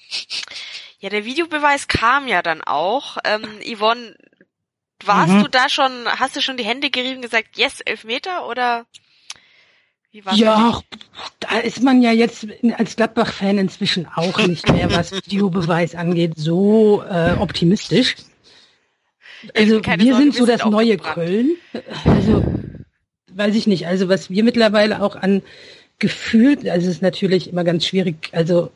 Ja, der Videobeweis kam ja dann auch. Ähm, Yvonne, warst mhm. du da schon, hast du schon die Hände gerieben und gesagt, yes, Elfmeter oder? Ja, da ist man ja jetzt als Gladbach-Fan inzwischen auch nicht mehr, was Videobeweis angeht, so äh, optimistisch. Also wir sind so das neue Köln. Also weiß ich nicht. Also was wir mittlerweile auch an gefühlt, also es ist natürlich immer ganz schwierig. Also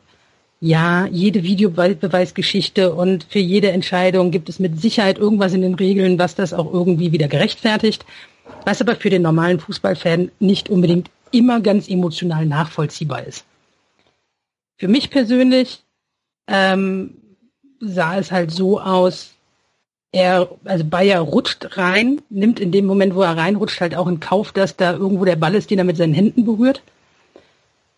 ja, jede Videobeweisgeschichte und für jede Entscheidung gibt es mit Sicherheit irgendwas in den Regeln, was das auch irgendwie wieder gerechtfertigt. Was aber für den normalen Fußballfan nicht unbedingt immer ganz emotional nachvollziehbar ist. Für mich persönlich ähm, sah es halt so aus, er, also Bayer rutscht rein, nimmt in dem Moment, wo er reinrutscht, halt auch in Kauf, dass da irgendwo der Ball ist, den er mit seinen Händen berührt.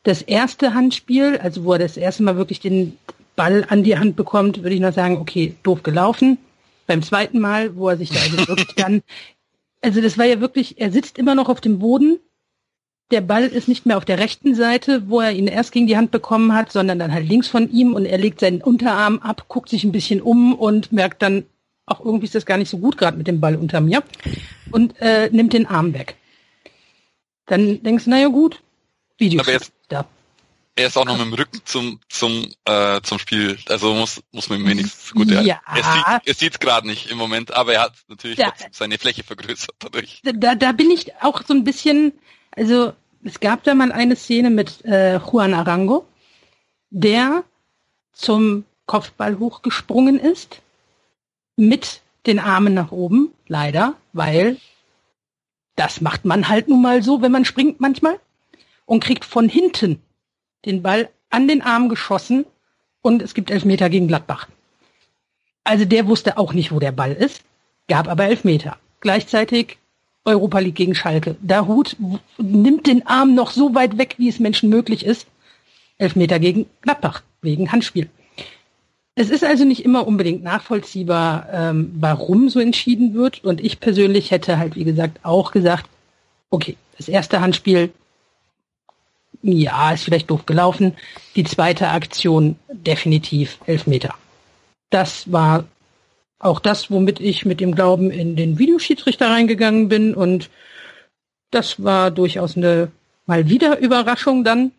Das erste Handspiel, also wo er das erste Mal wirklich den Ball an die Hand bekommt, würde ich noch sagen, okay, doof gelaufen. Beim zweiten Mal, wo er sich da also wirklich [laughs] dann, also das war ja wirklich, er sitzt immer noch auf dem Boden, der Ball ist nicht mehr auf der rechten Seite, wo er ihn erst gegen die Hand bekommen hat, sondern dann halt links von ihm und er legt seinen Unterarm ab, guckt sich ein bisschen um und merkt dann, auch irgendwie ist das gar nicht so gut gerade mit dem Ball unter mir und äh, nimmt den Arm weg. Dann denkst du, naja gut, Videoschiedsrichter. Er ist auch noch mit dem Rücken zum zum äh, zum Spiel, also muss muss man ihm wenigstens gut. Er, Ja. er sieht sieht's gerade nicht im Moment, aber er hat natürlich trotzdem seine Fläche vergrößert dadurch. da, da bin ich auch so ein bisschen, also es gab da mal eine Szene mit äh, Juan Arango, der zum Kopfball hochgesprungen ist, mit den Armen nach oben, leider, weil das macht man halt nun mal so, wenn man springt manchmal, und kriegt von hinten den Ball an den Arm geschossen und es gibt Elfmeter gegen Gladbach. Also der wusste auch nicht, wo der Ball ist, gab aber Elfmeter. Gleichzeitig Europa League gegen Schalke. Dahut nimmt den Arm noch so weit weg, wie es Menschen möglich ist. Elfmeter gegen Gladbach, wegen Handspiel. Es ist also nicht immer unbedingt nachvollziehbar, ähm, warum so entschieden wird. Und ich persönlich hätte halt, wie gesagt, auch gesagt, okay, das erste Handspiel, ja, ist vielleicht doof gelaufen. Die zweite Aktion, definitiv Elfmeter. Das war auch das, womit ich mit dem Glauben in den Videoschiedsrichter reingegangen bin. Und das war durchaus eine mal wieder Überraschung dann,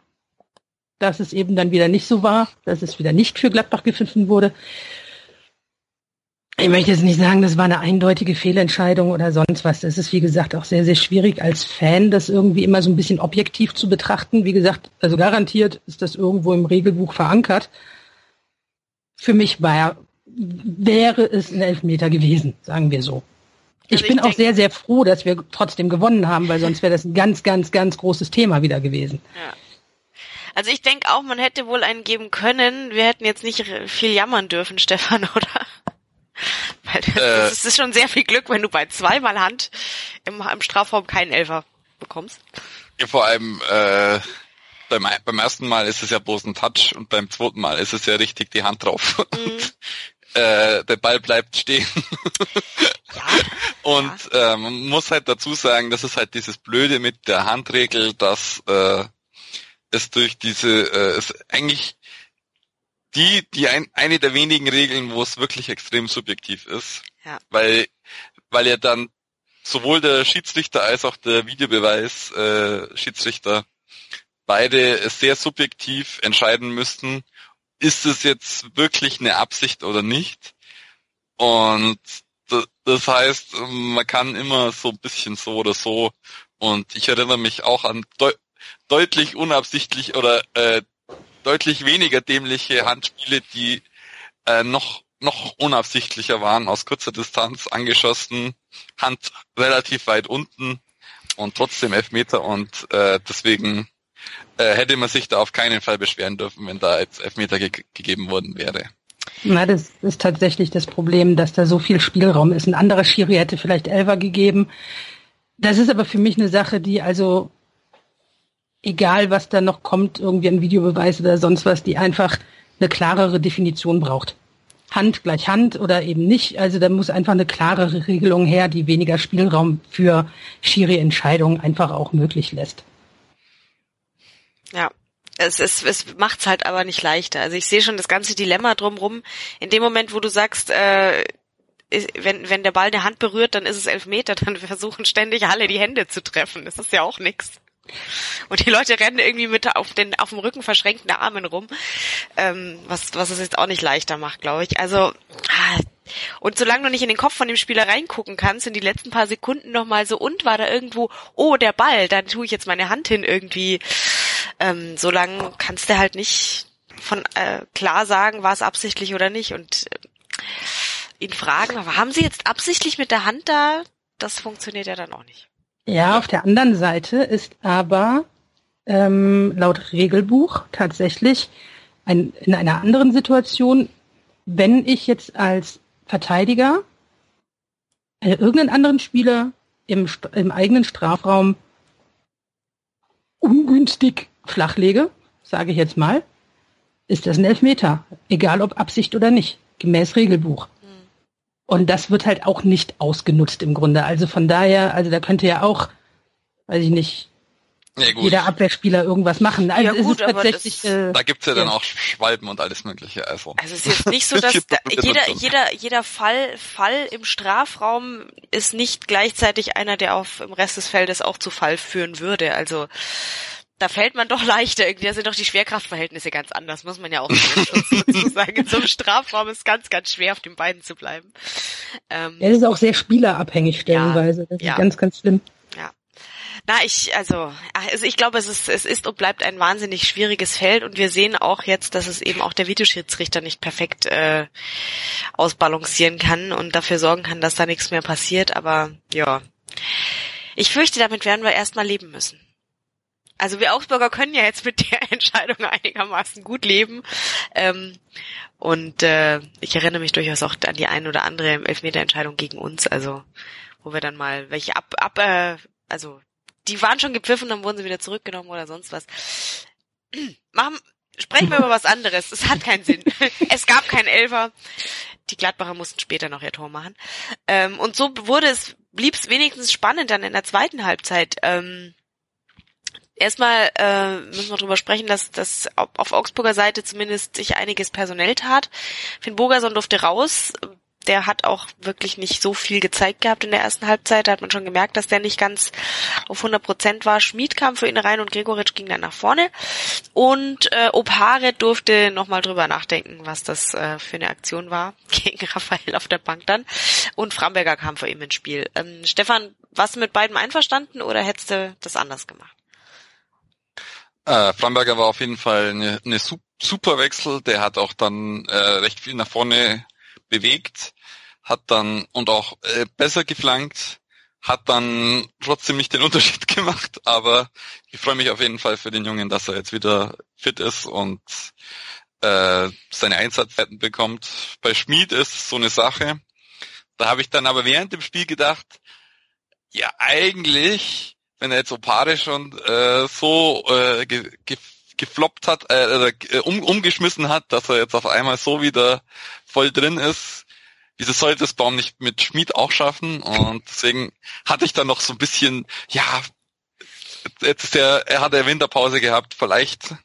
dass es eben dann wieder nicht so war, dass es wieder nicht für Gladbach gepfiffen wurde. Ich möchte jetzt nicht sagen, das war eine eindeutige Fehlentscheidung oder sonst was. Es ist, wie gesagt, auch sehr, sehr schwierig als Fan, das irgendwie immer so ein bisschen objektiv zu betrachten. Wie gesagt, also garantiert ist das irgendwo im Regelbuch verankert. Für mich war, wäre es ein Elfmeter gewesen, sagen wir so. Ich Also ich bin auch denk- sehr, sehr froh, dass wir trotzdem gewonnen haben, weil sonst wäre das ein ganz, ganz, ganz großes Thema wieder gewesen. Ja. Also ich denke auch, man hätte wohl einen geben können. Wir hätten jetzt nicht viel jammern dürfen, [laughs] Stefan, oder? Weil das, Äh. das ist schon sehr viel Glück, wenn du bei zweimal Hand im, im Strafraum keinen Elfer bekommst. Ja, vor allem äh, beim, beim ersten Mal ist es ja bloß ein Touch und beim zweiten Mal ist es ja richtig die Hand drauf. Und, [laughs] äh, der Ball bleibt stehen. Ja, [laughs] Und äh, man muss halt dazu sagen, das ist halt dieses Blöde mit der Handregel, dass äh, es durch diese, äh, es eigentlich die, die ein, eine der wenigen Regeln, wo es wirklich extrem subjektiv ist. Ja. Weil, weil ja dann sowohl der Schiedsrichter als auch der Videobeweis äh, Schiedsrichter beide sehr subjektiv entscheiden müssten, ist es jetzt wirklich eine Absicht oder nicht. Und das heißt, man kann immer so ein bisschen so oder so. Und ich erinnere mich auch an deu deutlich unabsichtlich oder äh, deutlich weniger dämliche Handspiele, die äh, noch noch unabsichtlicher waren, aus kurzer Distanz angeschossen, Hand relativ weit unten und trotzdem Elfmeter und äh, deswegen äh, hätte man sich da auf keinen Fall beschweren dürfen, wenn da jetzt Elfmeter ge gegeben worden wäre. Na, das ist tatsächlich das Problem, dass da so viel Spielraum ist. Ein anderer Schiri hätte vielleicht Elfer gegeben. Das ist aber für mich eine Sache, die also, egal was da noch kommt, irgendwie ein Videobeweis oder sonst was, die einfach eine klarere Definition braucht. Hand gleich Hand oder eben nicht. Also da muss einfach eine klarere Regelung her, die weniger Spielraum für Schiri-Entscheidungen einfach auch möglich lässt. Ja. Es, es, es macht's halt aber nicht leichter. Also ich sehe schon das ganze Dilemma drumrum. In dem Moment, wo du sagst, äh, wenn, wenn der Ball der Hand berührt, dann ist es Elfmeter, dann [laughs] versuchen ständig alle die Hände zu treffen. Das ist ja auch nix. Und die Leute rennen irgendwie mit auf den auf dem Rücken verschränkten Armen rum, ähm, was was es jetzt auch nicht leichter macht, glaube ich. Also ah, und solange du nicht in den Kopf von dem Spieler reingucken kannst, in die letzten paar Sekunden noch mal so und war da irgendwo, oh der Ball, dann tue ich jetzt meine Hand hin irgendwie. Ähm, solange kannst du halt nicht von äh, klar sagen, war es absichtlich oder nicht und äh, ihn fragen, aber haben Sie jetzt absichtlich mit der Hand da? Das funktioniert ja dann auch nicht. Ja, auf der anderen Seite ist aber ähm, laut Regelbuch tatsächlich ein, in einer anderen Situation, wenn ich jetzt als Verteidiger äh, irgendeinen anderen Spieler im, im eigenen Strafraum ungünstig flachlege, sage ich jetzt mal, ist das ein Elfmeter, egal ob Absicht oder nicht, gemäß Regelbuch. Und das wird halt auch nicht ausgenutzt im Grunde. Also von daher, also da könnte ja auch, weiß ich nicht, Ja gut, jeder Abwehrspieler irgendwas machen. Also Ja, es gut, tatsächlich, das- äh, da gibt's ja dann ja. auch Schwalben und alles mögliche. Also, Also es ist jetzt nicht so, [laughs] dass da, jeder, jeder, jeder Fall, Fall im Strafraum ist nicht gleichzeitig einer, der auf im Rest des Feldes auch zu Fall führen würde. Also da fällt man [laughs] doch leichter irgendwie. Da sind doch die Schwerkraftverhältnisse ganz anders, muss man ja auch dazu [laughs] sagen. In so einem Strafraum ist ganz, ganz schwer, auf den Beinen zu bleiben. Ähm, ja, das ist auch sehr spielerabhängig stellenweise. Ja, das ist ja. ganz, ganz schlimm. Ja. Na, ich, also, also ich glaube, es ist, es ist und bleibt ein wahnsinnig schwieriges Feld und wir sehen auch jetzt, dass es eben auch der Videoschiedsrichter nicht perfekt äh, ausbalancieren kann und dafür sorgen kann, dass da nichts mehr passiert. Aber ja, ich fürchte, damit werden wir erstmal leben müssen. Also wir Augsburger können ja jetzt mit der [laughs] Entscheidung einigermaßen gut leben. Ähm, und äh, ich erinnere mich durchaus auch an die ein oder andere Elfmeterentscheidung gegen uns, also wo wir dann mal welche ab, ab äh, also die waren schon gepfiffen, dann wurden sie wieder zurückgenommen oder sonst was. [clears throat] Machen, sprechen wir über was anderes. Es hat keinen Sinn. [laughs] Es gab keinen Elfer. Die Gladbacher mussten später noch ihr Tor machen. Ähm, und so wurde es, blieb es wenigstens spannend dann in der zweiten Halbzeit. Ähm, erstmal äh, müssen wir darüber sprechen, dass das auf Augsburger Seite zumindest sich einiges personell tat. Finn Bogerson durfte raus, der hat auch wirklich nicht so viel gezeigt gehabt in der ersten Halbzeit. Da hat man schon gemerkt, dass der nicht ganz auf 100 Prozent war. Schmied kam für ihn rein und Gregoritsch ging dann nach vorne. Und äh, Opare durfte nochmal drüber nachdenken, was das äh, für eine Aktion war [laughs] gegen Raphael auf der Bank dann. Und Framberger kam für ihn ins Spiel. Ähm, Stefan, warst du mit beiden einverstanden oder hättest du das anders gemacht? Äh, Framberger war auf jeden Fall eine, eine super Wechsel. Der hat auch dann äh, recht viel nach vorne bewegt, hat dann und auch äh, besser geflankt, hat dann trotzdem nicht den [laughs] Unterschied gemacht, aber ich freue mich auf jeden Fall für den Jungen, dass er jetzt wieder fit ist und äh, seine Einsatzzeiten bekommt. Bei Schmied ist so eine Sache. Da habe ich dann aber während dem Spiel gedacht, ja eigentlich, wenn er jetzt Opare schon äh, so äh, ge, ge gefloppt hat, äh, äh, um, umgeschmissen hat, dass er jetzt auf einmal so wieder voll drin ist. Wieso sollte das Baum nicht mit Schmied auch schaffen? Und deswegen hatte ich dann noch so ein bisschen, ja, jetzt ist er, er hat ja Winterpause gehabt, vielleicht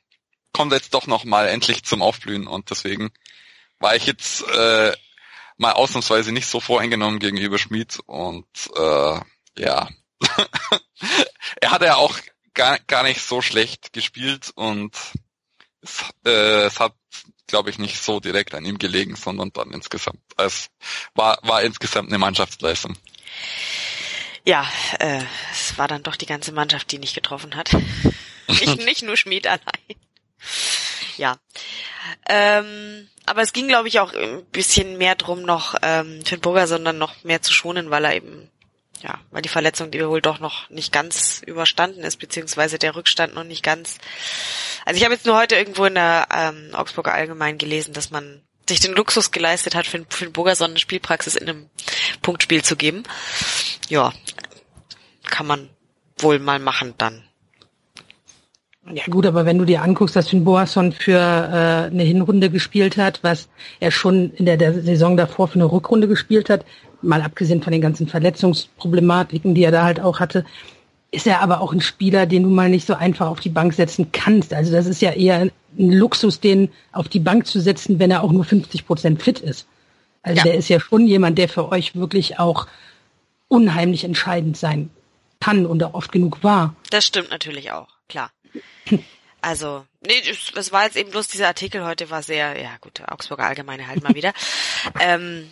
kommt er jetzt doch noch mal endlich zum Aufblühen und deswegen war ich jetzt äh, mal ausnahmsweise nicht so voreingenommen gegenüber Schmied und äh, ja, [laughs] [laughs] er hat ja auch gar, gar nicht so schlecht gespielt und es, äh, es hat, glaube ich, nicht so direkt an ihm gelegen, sondern dann insgesamt. Es war, war insgesamt eine Mannschaftsleistung. Ja, äh, es war dann doch die ganze Mannschaft, die nicht getroffen hat. [laughs] nicht, nicht nur Schmied allein. Ja. Ähm, aber es ging, glaube ich, auch ein bisschen mehr drum, noch ähm, Finn Burger, sondern noch mehr zu schonen, weil er eben ja, weil die Verletzung, die wohl doch noch nicht ganz überstanden ist, beziehungsweise der Rückstand noch nicht ganz. Also ich habe jetzt nur heute irgendwo in der ähm, Augsburger Allgemein gelesen, dass man sich den Luxus geleistet hat, für, für den Burgerson eine Spielpraxis in einem Punktspiel zu geben. Ja, kann man wohl mal machen dann. Ja gut, aber wenn du dir anguckst, dass Finn Boasson für äh, eine Hinrunde gespielt hat, was er schon in der, der Saison davor für eine Rückrunde gespielt hat, mal abgesehen von den ganzen Verletzungsproblematiken, die er da halt auch hatte, ist er aber auch ein Spieler, den du mal nicht so einfach auf die Bank setzen kannst. Also das ist ja eher ein Luxus, den auf die Bank zu setzen, wenn er auch nur 50 Prozent fit ist. Also ja. der ist ja schon jemand, der für euch wirklich auch unheimlich entscheidend sein kann und auch oft genug war. Das stimmt natürlich auch, klar. [laughs] Also, nee, es war jetzt eben bloß dieser Artikel heute war sehr, ja gut, Augsburger Allgemeine halt mal wieder. [laughs] ähm,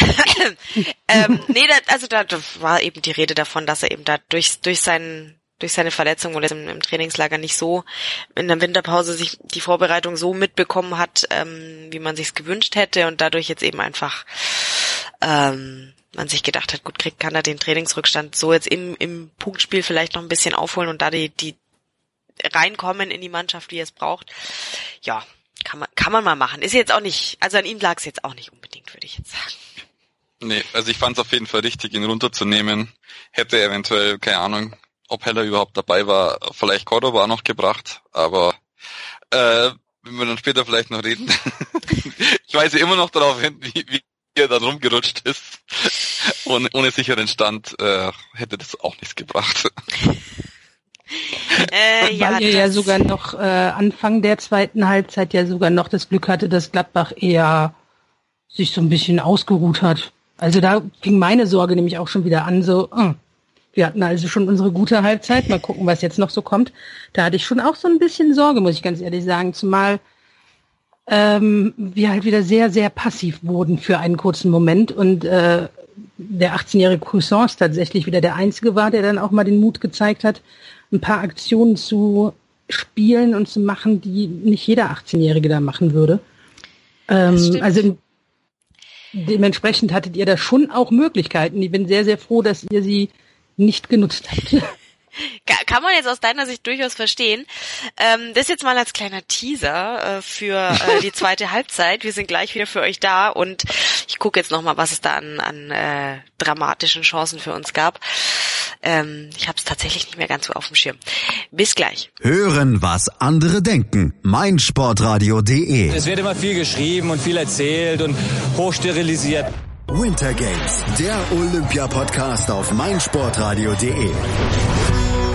[laughs] ähm, nee, da, also da, war eben die Rede davon, dass er eben da durch, durch seinen durch seine Verletzung oder im, im Trainingslager nicht so in der Winterpause sich die Vorbereitung so mitbekommen hat, ähm, wie man sich's gewünscht hätte und dadurch jetzt eben einfach ähm, man sich gedacht hat, gut, kriegt kann er den Trainingsrückstand so jetzt im, im Punktspiel vielleicht noch ein bisschen aufholen und da die, die reinkommen in die Mannschaft, wie es braucht. Ja, kann man, kann man mal machen. Ist jetzt auch nicht, also an ihm lag es jetzt auch nicht unbedingt, würde ich jetzt sagen. Nee, also ich fand es auf jeden Fall richtig, ihn runterzunehmen. Hätte eventuell, keine Ahnung, ob Heller überhaupt dabei war, vielleicht Cordoba noch gebracht, aber äh, wenn wir dann später vielleicht noch reden. [laughs] ich weise immer noch darauf hin, wie, wie er dann rumgerutscht ist. ohne, ohne sicheren Stand äh, hätte das auch nichts gebracht. [laughs] Äh, ja, Weil ihr ja sogar noch äh, Anfang der zweiten Halbzeit ja sogar noch das Glück hatte, dass Gladbach eher sich so ein bisschen ausgeruht hat. Also da fing meine Sorge nämlich auch schon wieder an, so, äh, Wir hatten also schon unsere gute Halbzeit. Mal gucken, was jetzt noch so kommt. Da hatte ich schon auch so ein bisschen Sorge, muss ich ganz ehrlich sagen. Zumal ähm, wir halt wieder sehr, sehr passiv wurden für einen kurzen Moment und äh, der 18-jährige Croissance tatsächlich wieder der Einzige war, der dann auch mal den Mut gezeigt hat, ein paar Aktionen zu spielen und zu machen, die nicht jeder 18-Jährige da machen würde. Ähm, also dementsprechend hattet ihr da schon auch Möglichkeiten. Ich bin sehr, sehr froh, dass ihr sie nicht genutzt habt. [laughs] Kann man jetzt aus deiner Sicht durchaus verstehen. Ähm, das jetzt mal als kleiner Teaser äh, für äh, die zweite [laughs] Halbzeit. Wir sind gleich wieder für euch da und ich gucke jetzt nochmal, was es da an, an äh, dramatischen Chancen für uns gab. Ähm, ich habe es tatsächlich nicht mehr ganz so auf dem Schirm. Bis gleich. Hören, was andere denken. meinsportradio.de Es wird immer viel geschrieben und viel erzählt und hochsterilisiert. Winter Games, der Olympia-Podcast auf meinsportradio.de.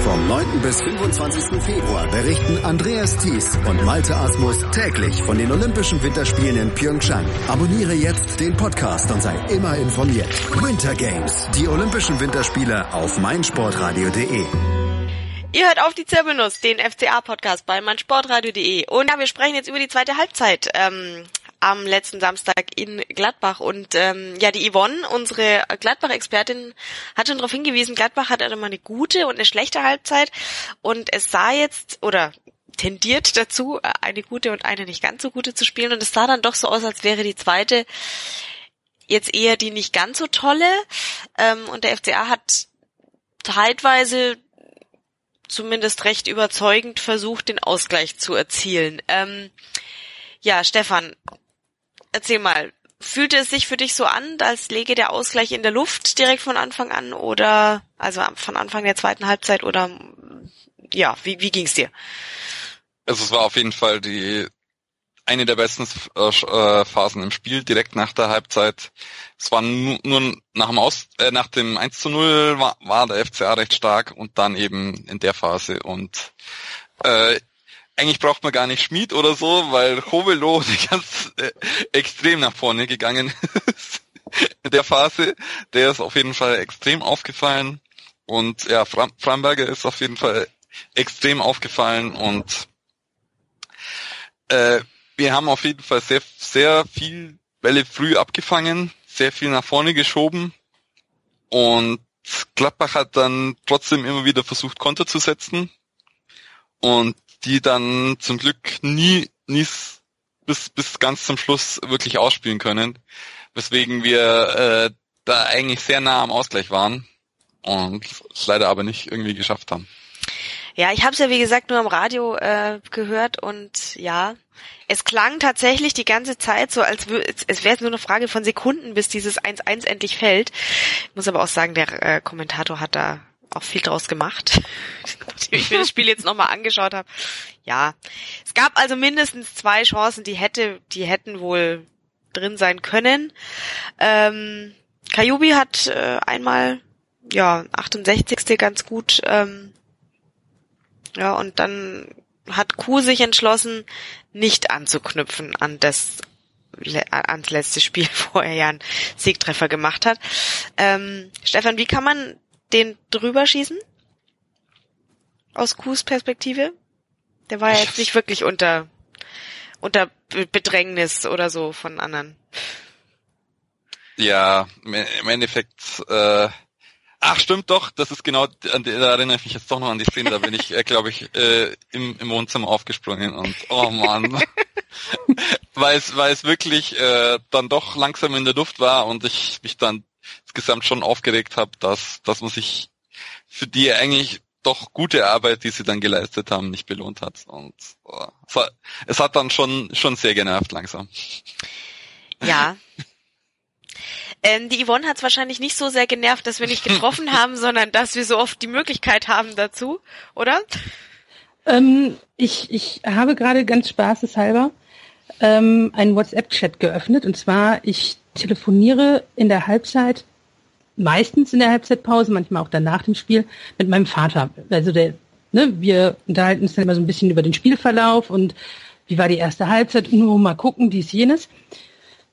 Vom 9. bis 25. Februar berichten Andreas Thies und Malte Asmus täglich von den Olympischen Winterspielen in Pyeongchang. Abonniere jetzt den Podcast und sei immer informiert. Winter Games, die Olympischen Winterspiele auf meinsportradio.de. Ihr hört auf die Zirbelnuss, den FCA-Podcast bei meinsportradio.de. Und ja, wir sprechen jetzt über die zweite Halbzeit. Ähm, am letzten Samstag in Gladbach. Und ähm, ja, die Yvonne, unsere Gladbach-Expertin, hat schon darauf hingewiesen, Gladbach hat immer eine gute und eine schlechte Halbzeit. Und es sah jetzt, oder tendiert dazu, eine gute und eine nicht ganz so gute zu spielen. Und es sah dann doch so aus, als wäre die zweite jetzt eher die nicht ganz so tolle. Ähm, und der FCA hat zeitweise zumindest recht überzeugend versucht, den Ausgleich zu erzielen. Ähm, ja, Stefan, erzähl mal, fühlte es sich für dich so an, als lege der Ausgleich in der Luft direkt von Anfang an oder also von Anfang der zweiten Halbzeit oder ja, wie, wie ging es dir? Also es war auf jeden Fall die eine der besten äh, Phasen im Spiel, direkt nach der Halbzeit. Es war nur, nur nach dem Aus, äh, nach dem 1 zu 0 war, war der FCA recht stark und dann eben in der Phase und äh, eigentlich braucht man gar nicht Schmied oder so, weil Hovelo [laughs] ganz äh, extrem nach vorne gegangen ist in der Phase. Der ist auf jeden Fall extrem aufgefallen und ja, Fram Framberger ist auf jeden Fall extrem aufgefallen und äh, wir haben auf jeden Fall sehr, sehr viel Bälle früh abgefangen, sehr viel nach vorne geschoben und Gladbach hat dann trotzdem immer wieder versucht, Konter zu setzen. Und die dann zum Glück nie, nie bis, bis ganz zum Schluss wirklich ausspielen können. Weswegen wir äh, da eigentlich sehr nah am Ausgleich waren und es leider aber nicht irgendwie geschafft haben. Ja, ich habe es ja wie gesagt nur am Radio äh, gehört und ja, es klang tatsächlich die ganze Zeit so, als es wäre nur eine Frage von Sekunden, bis dieses 1-1 endlich fällt. Ich muss aber auch sagen, der äh, Kommentator hat da auch viel draus gemacht, [laughs] nachdem ich mir das Spiel jetzt nochmal angeschaut habe. Ja, es gab also mindestens zwei Chancen, die hätte, die hätten wohl drin sein können. Ähm, Kajubi hat äh, einmal, ja, 68. ganz gut, ähm, ja, und dann hat Kuh sich entschlossen, nicht anzuknüpfen an das ans letzte Spiel, [laughs] wo er ja einen Siegtreffer gemacht hat. Ähm, Stefan, wie kann man den drüber schießen? Aus Kuhs Perspektive? Der war ja jetzt nicht wirklich unter, unter Bedrängnis oder so von anderen. Ja, im Endeffekt, äh, ach stimmt doch, das ist genau, da erinnere ich mich jetzt doch noch an die Szene, da bin ich, äh, glaube ich, äh, im, im Wohnzimmer aufgesprungen und oh man, [laughs] weil es, weil es wirklich äh, dann doch langsam in der Luft war und ich mich dann insgesamt schon aufgeregt habe, dass, dass man sich für die eigentlich doch gute Arbeit, die sie dann geleistet haben, nicht belohnt hat. Und oh, es, hat, es hat dann schon, schon sehr genervt langsam. Ja. [laughs] Ähm, die Yvonne hat es wahrscheinlich nicht so sehr genervt, dass wir nicht getroffen haben, [laughs] sondern dass wir so oft die Möglichkeit haben dazu, oder? Ähm, ich, ich habe gerade ganz spaßeshalber ähm, einen WhatsApp-Chat geöffnet und zwar ich telefoniere in der Halbzeit meistens in der Halbzeitpause, manchmal auch danach dem Spiel, mit meinem Vater. Also der, ne, wir unterhalten uns dann immer so ein bisschen über den Spielverlauf und wie war die erste Halbzeit, nur mal gucken, dies, jenes.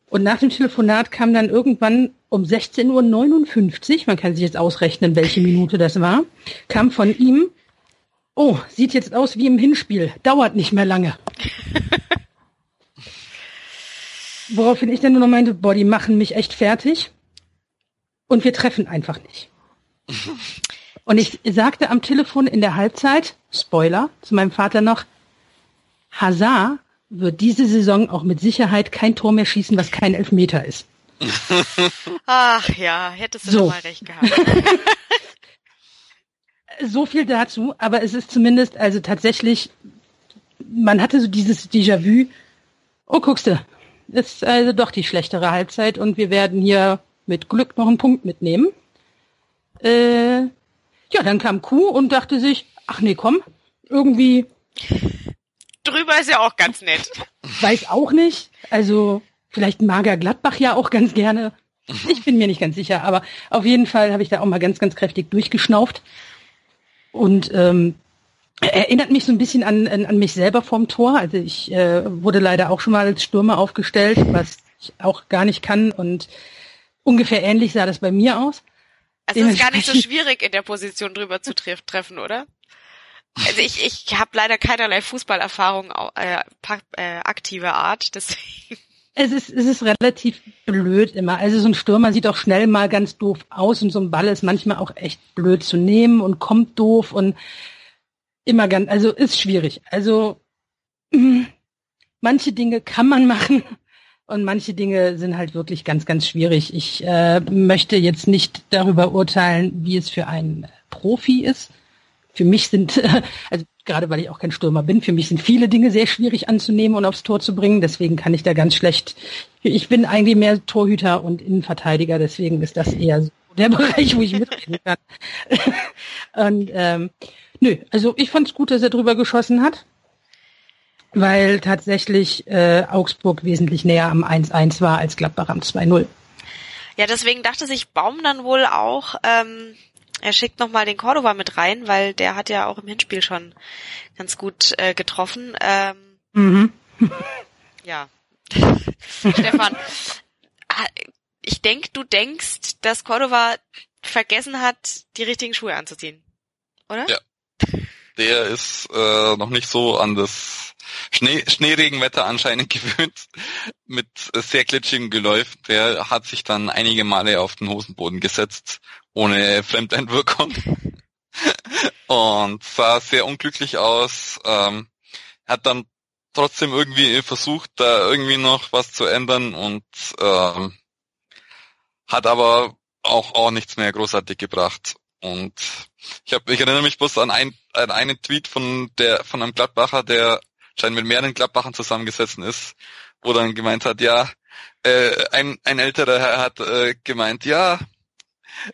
Und nach dem Telefonat kam dann irgendwann um 16.59 Uhr, man kann sich jetzt ausrechnen, welche Minute das war, kam von ihm, oh, sieht jetzt aus wie im Hinspiel, dauert nicht mehr lange. [laughs] Woraufhin ich dann nur noch meinte, boah, die machen mich echt fertig und wir treffen einfach nicht. Und ich sagte am Telefon in der Halbzeit, Spoiler, zu meinem Vater noch, Hazard wird diese Saison auch mit Sicherheit kein Tor mehr schießen, was kein Elfmeter ist. Ach ja, hättest du so. mal recht gehabt. [laughs] so viel dazu, aber es ist zumindest, also tatsächlich, man hatte so dieses Déjà-vu, oh, guckst du, ist also doch die schlechtere Halbzeit und wir werden hier mit Glück noch einen Punkt mitnehmen. Äh, ja, dann kam Kuh und dachte sich, ach nee, komm, irgendwie. Drüber ist ja auch ganz nett. Weiß auch nicht. Also, vielleicht Mager Gladbach ja auch ganz gerne. Ich bin mir nicht ganz sicher, aber auf jeden Fall habe ich da auch mal ganz, ganz kräftig durchgeschnauft. Und ähm, erinnert mich so ein bisschen an, an, an mich selber vorm Tor. Also ich äh, wurde leider auch schon mal als Stürmer aufgestellt, was ich auch gar nicht kann. Und ungefähr ähnlich sah das bei mir aus. Also es ist gar nicht so schwierig, in der Position drüber zu treff treffen, oder? Also ich, ich habe leider keinerlei Fußballerfahrung äh, äh, aktiver Art, deswegen. Es ist, es ist relativ blöd immer. Also so ein Stürmer sieht auch schnell mal ganz doof aus und so ein Ball ist manchmal auch echt blöd zu nehmen und kommt doof und immer ganz, also ist schwierig. Also mh, manche Dinge kann man machen [laughs] und manche Dinge sind halt wirklich ganz, ganz schwierig. Ich äh, möchte jetzt nicht darüber urteilen, wie es für einen Profi ist. Für mich sind, [laughs] also gerade weil ich auch kein Stürmer bin, für mich sind viele Dinge sehr schwierig anzunehmen und aufs Tor zu bringen. Deswegen kann ich da ganz schlecht. Ich bin eigentlich mehr Torhüter und Innenverteidiger, deswegen ist das eher so der [laughs] Bereich, wo ich mitreden kann. und ähm, nö, also ich fand es gut, dass er drüber geschossen hat weil tatsächlich äh, Augsburg wesentlich näher am 1-1 war als Gladbach am 2-0. Ja, deswegen dachte sich Baum dann wohl auch, ähm, er schickt nochmal den Cordova mit rein, weil der hat ja auch im Hinspiel schon ganz gut äh, getroffen. Ähm, mhm. [laughs] ja. [laughs] Stefan, ich denke, du denkst, dass Cordova vergessen hat, die richtigen Schuhe anzuziehen, oder? Ja. Der ist äh, noch nicht so an das Schnee, Schneeregenwetter anscheinend [laughs] gewöhnt mit sehr glitschigem Geläuf. Der hat sich dann einige Male auf den Hosenboden gesetzt, ohne Fremdeinwirkung. [laughs] Und sah sehr unglücklich aus. Ähm, hat dann trotzdem irgendwie versucht, da irgendwie noch was zu ändern und ähm, hat aber auch, auch nichts mehr großartig gebracht. Und ich, hab, ich erinnere mich bloß an, ein, einen Tweet von der von einem Gladbacher, der scheint mit mehreren Gladbachern zusammengesetzt ist, wo dann gemeint hat, ja, äh, ein, ein älterer Herr hat äh, gemeint, ja,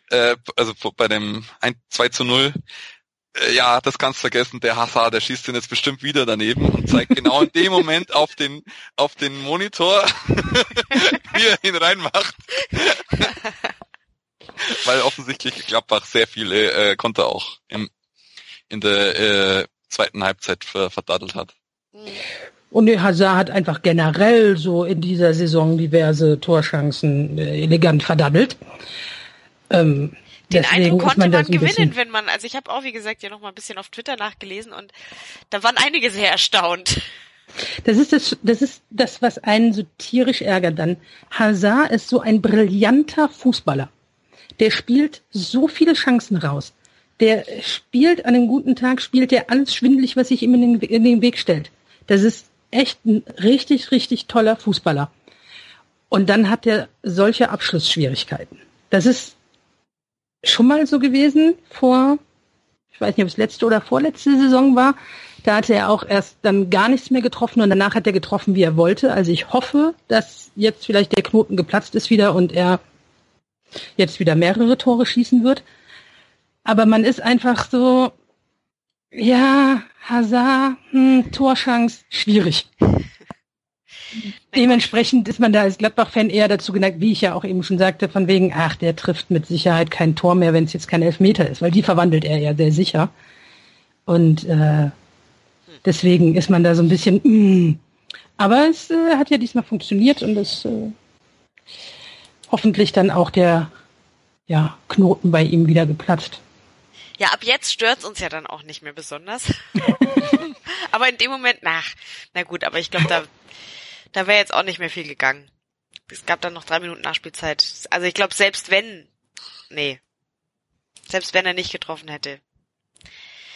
äh, also bei dem 1, 2 zu 0, äh, ja, das kannst du vergessen, der Hazard, der schießt den jetzt bestimmt wieder daneben und zeigt genau in dem Moment auf den, auf den Monitor, [laughs] wie er ihn reinmacht. [laughs] Weil offensichtlich Gladbach sehr viele äh, Konter auch im, in der äh, zweiten Halbzeit verdattelt hat. Und der Hazard hat einfach generell so in dieser Saison diverse Torchancen äh, elegant verdaddelt. Ähm, den Eindruck konnte man, man gewinnen, wenn man, also ich habe auch wie gesagt ja noch mal ein bisschen auf Twitter nachgelesen und da waren einige sehr erstaunt. Das ist das, das ist das, was einen so tierisch ärgert dann. Hazard ist so ein brillanter Fußballer. Der spielt so viele Chancen raus. Der spielt an einem guten Tag, spielt er alles schwindlig, was sich ihm in den, in den Weg stellt. Das ist echt ein richtig, richtig toller Fußballer. Und dann hat er solche Abschlussschwierigkeiten. Das ist schon mal so gewesen vor, ich weiß nicht, ob es letzte oder vorletzte Saison war. Da hatte er auch erst dann gar nichts mehr getroffen und danach hat er getroffen, wie er wollte. Also ich hoffe, dass jetzt vielleicht der Knoten geplatzt ist wieder und er jetzt wieder mehrere Tore schießen wird. Aber man ist einfach so, ja, Hazard, hm, Torschance, schwierig. [laughs] Dementsprechend ist man da als Gladbach-Fan eher dazu geneigt, wie ich ja auch eben schon sagte, von wegen, ach, der trifft mit Sicherheit kein Tor mehr, wenn es jetzt kein Elfmeter ist, weil die verwandelt er ja sehr sicher. Und äh, deswegen ist man da so ein bisschen, mm. aber es äh, hat ja diesmal funktioniert und es äh, hoffentlich dann auch der ja, Knoten bei ihm wieder geplatzt. Ja, ab jetzt stört's uns ja dann auch nicht mehr besonders. [laughs] aber in dem Moment, nach, na gut, aber ich glaube, da, da wäre jetzt auch nicht mehr viel gegangen. Es gab dann noch drei Minuten Nachspielzeit. Also ich glaube, selbst wenn, nee, selbst wenn er nicht getroffen hätte.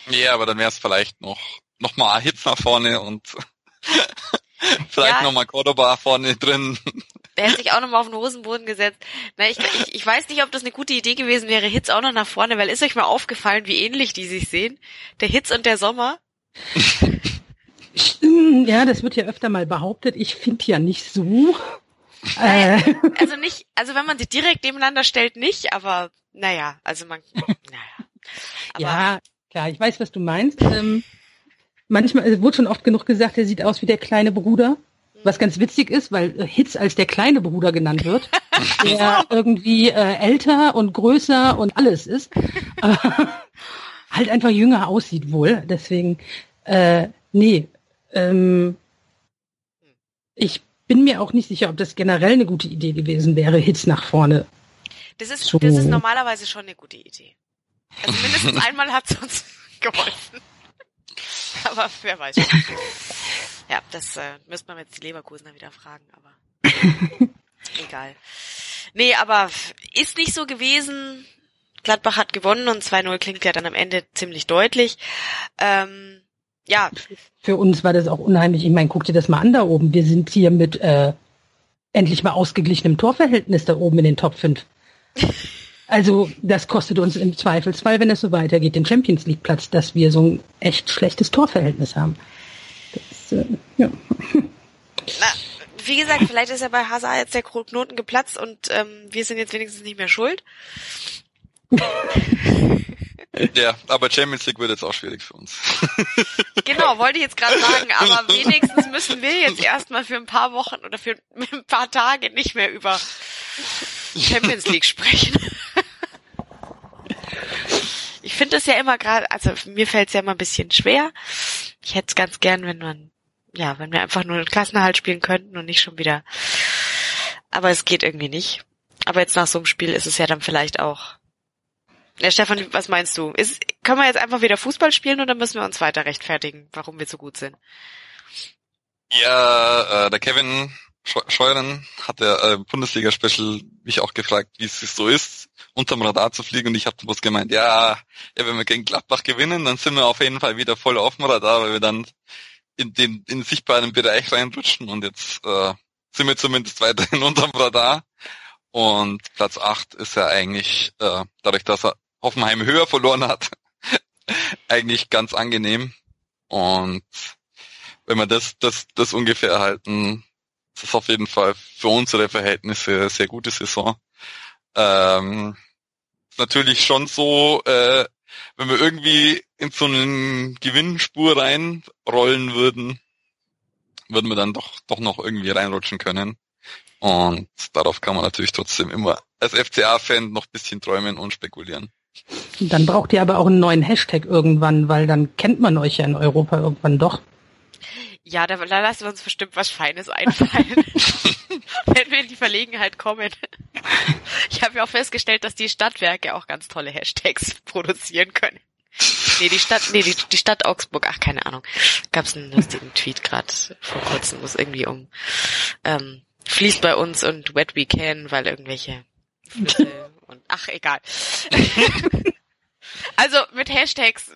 Ja, aber dann wäre es vielleicht noch, noch mal Hits nach vorne und [laughs] vielleicht ja. noch mal Cordoba vorne drin. Der hätte sich auch nochmal auf den Hosenboden gesetzt. Na, ich, ich, ich weiß nicht, ob das eine gute Idee gewesen wäre, Hits auch noch nach vorne, weil ist euch mal aufgefallen, wie ähnlich die sich sehen? Der Hits und der Sommer. Ja, das wird ja öfter mal behauptet. Ich finde ja nicht so. Naja, äh. also nicht, also wenn man sie direkt nebeneinander stellt, nicht, aber naja, also man, naja. Aber, ja, klar, ich weiß, was du meinst. Ähm, manchmal, es wurde schon oft genug gesagt, er sieht aus wie der kleine Bruder. Was ganz witzig ist, weil äh, Hitz als der kleine Bruder genannt wird, [laughs] der irgendwie äh, älter und größer und alles ist, äh, [laughs] halt einfach jünger aussieht wohl. Deswegen, äh, nee, ähm, ich bin mir auch nicht sicher, ob das generell eine gute Idee gewesen wäre, Hits nach vorne. Das ist, so. das ist normalerweise schon eine gute Idee. Also mindestens einmal hat es uns [laughs] geholfen. Aber wer weiß. Ja, das äh, müsste man jetzt die Leverkusener wieder fragen, aber [laughs] egal. Nee, aber ist nicht so gewesen. Gladbach hat gewonnen und 2-0 klingt ja dann am Ende ziemlich deutlich. Ähm, ja. Für uns war das auch unheimlich. Ich meine, guck dir das mal an da oben. Wir sind hier mit äh, endlich mal ausgeglichenem Torverhältnis da oben in den Top 5. [laughs] Also das kostet uns im Zweifelsfall, wenn es so weitergeht, den Champions League Platz, dass wir so ein echt schlechtes Torverhältnis haben äh, ja. Na, wie gesagt, vielleicht ist ja bei Hazard jetzt der Knoten geplatzt und ähm, wir sind jetzt wenigstens nicht mehr schuld. Ja, aber Champions League wird jetzt auch schwierig für uns. [laughs] Genau, wollte ich jetzt gerade sagen, aber [laughs] wenigstens müssen wir jetzt erstmal für ein paar Wochen oder für ein paar Tage nicht mehr über Champions League sprechen. Ich finde es ja immer gerade, also mir fällt es ja immer ein bisschen schwer. Ich hätte es ganz gern, wenn man ja, wenn wir einfach nur einen Klassenerhalt spielen könnten und nicht schon wieder. Aber es geht irgendwie nicht. Aber jetzt nach so einem Spiel ist es ja dann vielleicht auch. Ja, Stefan, was meinst du? Ist, können wir jetzt einfach wieder Fußball spielen oder müssen wir uns weiter rechtfertigen, warum wir so gut sind? Ja, äh, der Kevin Scheuren hat der äh, Bundesliga-Special mich auch gefragt, wie es so ist, unterm Radar zu fliegen und ich habe bloß gemeint, ja, ja, wenn wir gegen Gladbach gewinnen, dann sind wir auf jeden Fall wieder voll auf dem Radar, weil wir dann in den in sichtbaren Bereich reinrutschen und jetzt äh, sind wir zumindest weiterhin [laughs] unterm Radar. Und Platz 8 ist ja eigentlich, äh, dadurch, dass er Hoffenheim höher verloren hat, [laughs] eigentlich ganz angenehm. Und wenn wir das, das, das ungefähr erhalten, das ist auf jeden Fall für unsere Verhältnisse sehr gute Saison. Ähm, natürlich schon so, äh, wenn wir irgendwie in so einen Gewinnspur reinrollen würden, würden wir dann doch, doch noch irgendwie reinrutschen können. Und darauf kann man natürlich trotzdem immer als FCA-Fan noch bisschen träumen und spekulieren. Dann braucht ihr aber auch einen neuen Hashtag irgendwann, weil dann kennt man euch ja in Europa irgendwann doch. Ja, da, da lassen wir uns bestimmt was Feines einfallen, [laughs] wenn wir in die Verlegenheit kommen. Ich habe ja auch festgestellt, dass die Stadtwerke auch ganz tolle Hashtags produzieren können. Nee, die Stadt, nee, die, die Stadt Augsburg, ach, keine Ahnung. Gab's einen lustigen Tweet gerade vor kurzem, wo es irgendwie um ähm, fließt bei uns und wet we can, weil irgendwelche Flüsse [laughs] und ach, egal. [laughs] also mit Hashtags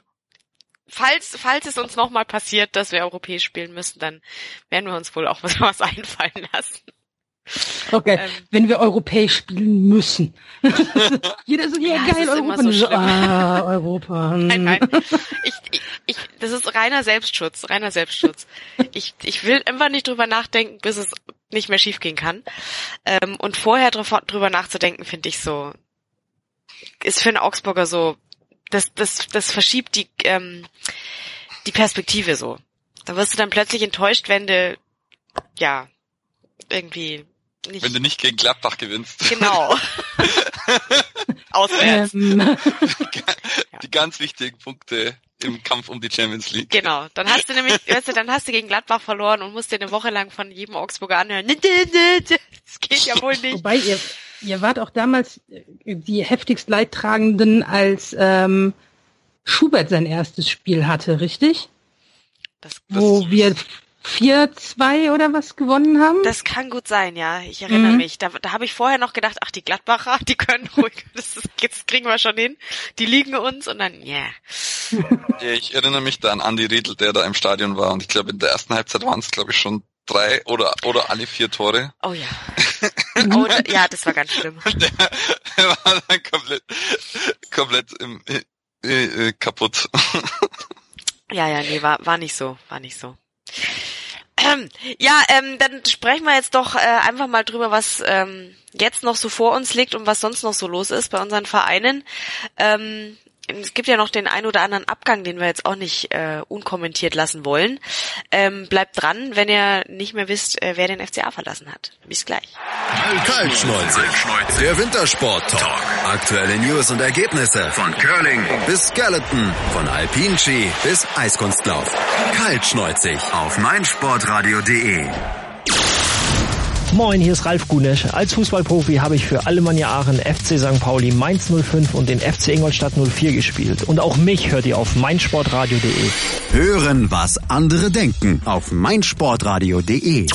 falls, falls es uns nochmal passiert, dass wir europäisch spielen müssen, dann werden wir uns wohl auch was, [laughs] was einfallen lassen. Okay, ähm, wenn wir europäisch spielen müssen. [laughs] Jeder so, ja, ja geil, Europa. So ah, Europa. [laughs] nein, nein. Ich, ich, ich, das ist reiner Selbstschutz, reiner Selbstschutz. Ich, ich will einfach nicht drüber nachdenken, bis es nicht mehr schiefgehen kann. Ähm, und vorher drüber, drüber nachzudenken, finde ich so, ist für einen Augsburger so das, das, das verschiebt die, ähm, die Perspektive so. Da wirst du dann plötzlich enttäuscht, wenn du, ja, irgendwie nicht. Wenn du nicht gegen Gladbach gewinnst. Genau. [laughs] Auswärts. Ähm. Die ganz wichtigen Punkte im Kampf um die Champions League. Genau. Dann hast du nämlich, weißt du, dann hast du gegen Gladbach verloren und musst dir eine Woche lang von jedem Augsburger anhören. Das geht ja wohl nicht. Wobei ihr, Ihr wart auch damals die heftigst Leidtragenden, als ähm, Schubert sein erstes Spiel hatte, richtig? Das, das Wo wir 4-2 oder was gewonnen haben? Das kann gut sein, ja. Ich erinnere mhm. mich. Da, da habe ich vorher noch gedacht, ach, die Gladbacher, [laughs] die können ruhig, das, das kriegen wir schon hin. Die liegen uns und dann, yeah. [laughs] ja. Ich erinnere mich da an Andi Riedl, der da im Stadion war und ich glaube, in der ersten Halbzeit waren es, glaube ich, schon drei oder oder alle vier Tore. Oh ja. [laughs] oh, ja, das war ganz schlimm. der, der war dann komplett, komplett im, äh, äh, kaputt. ja, ja, nee, war, war nicht so, war nicht so. Ähm, ja, ähm, dann sprechen wir jetzt doch äh, einfach mal drüber, was ähm, jetzt noch so vor uns liegt und was sonst noch so los ist bei unseren Vereinen. Ähm, es gibt ja noch den ein oder anderen Abgang, den wir jetzt auch nicht äh, unkommentiert lassen wollen. Ähm, bleibt dran, wenn ihr nicht mehr wisst, äh, wer den FCA verlassen hat. Bis gleich. Kaltschneuzig. Der Wintersport Talk. Aktuelle News und Ergebnisse von Curling bis Skeleton, von Alpinski bis Eiskunstlauf. Kaltschneuzig auf meinsportradio.de. Moin, hier ist Ralf Gunesch. Als Fußballprofi habe ich für Alemannia Aachen, FC St. Pauli, Mainz 05 und den FC Ingolstadt 04 gespielt. Und auch mich hört ihr auf meinsportradio.de. Hören, was andere denken auf meinsportradio.de.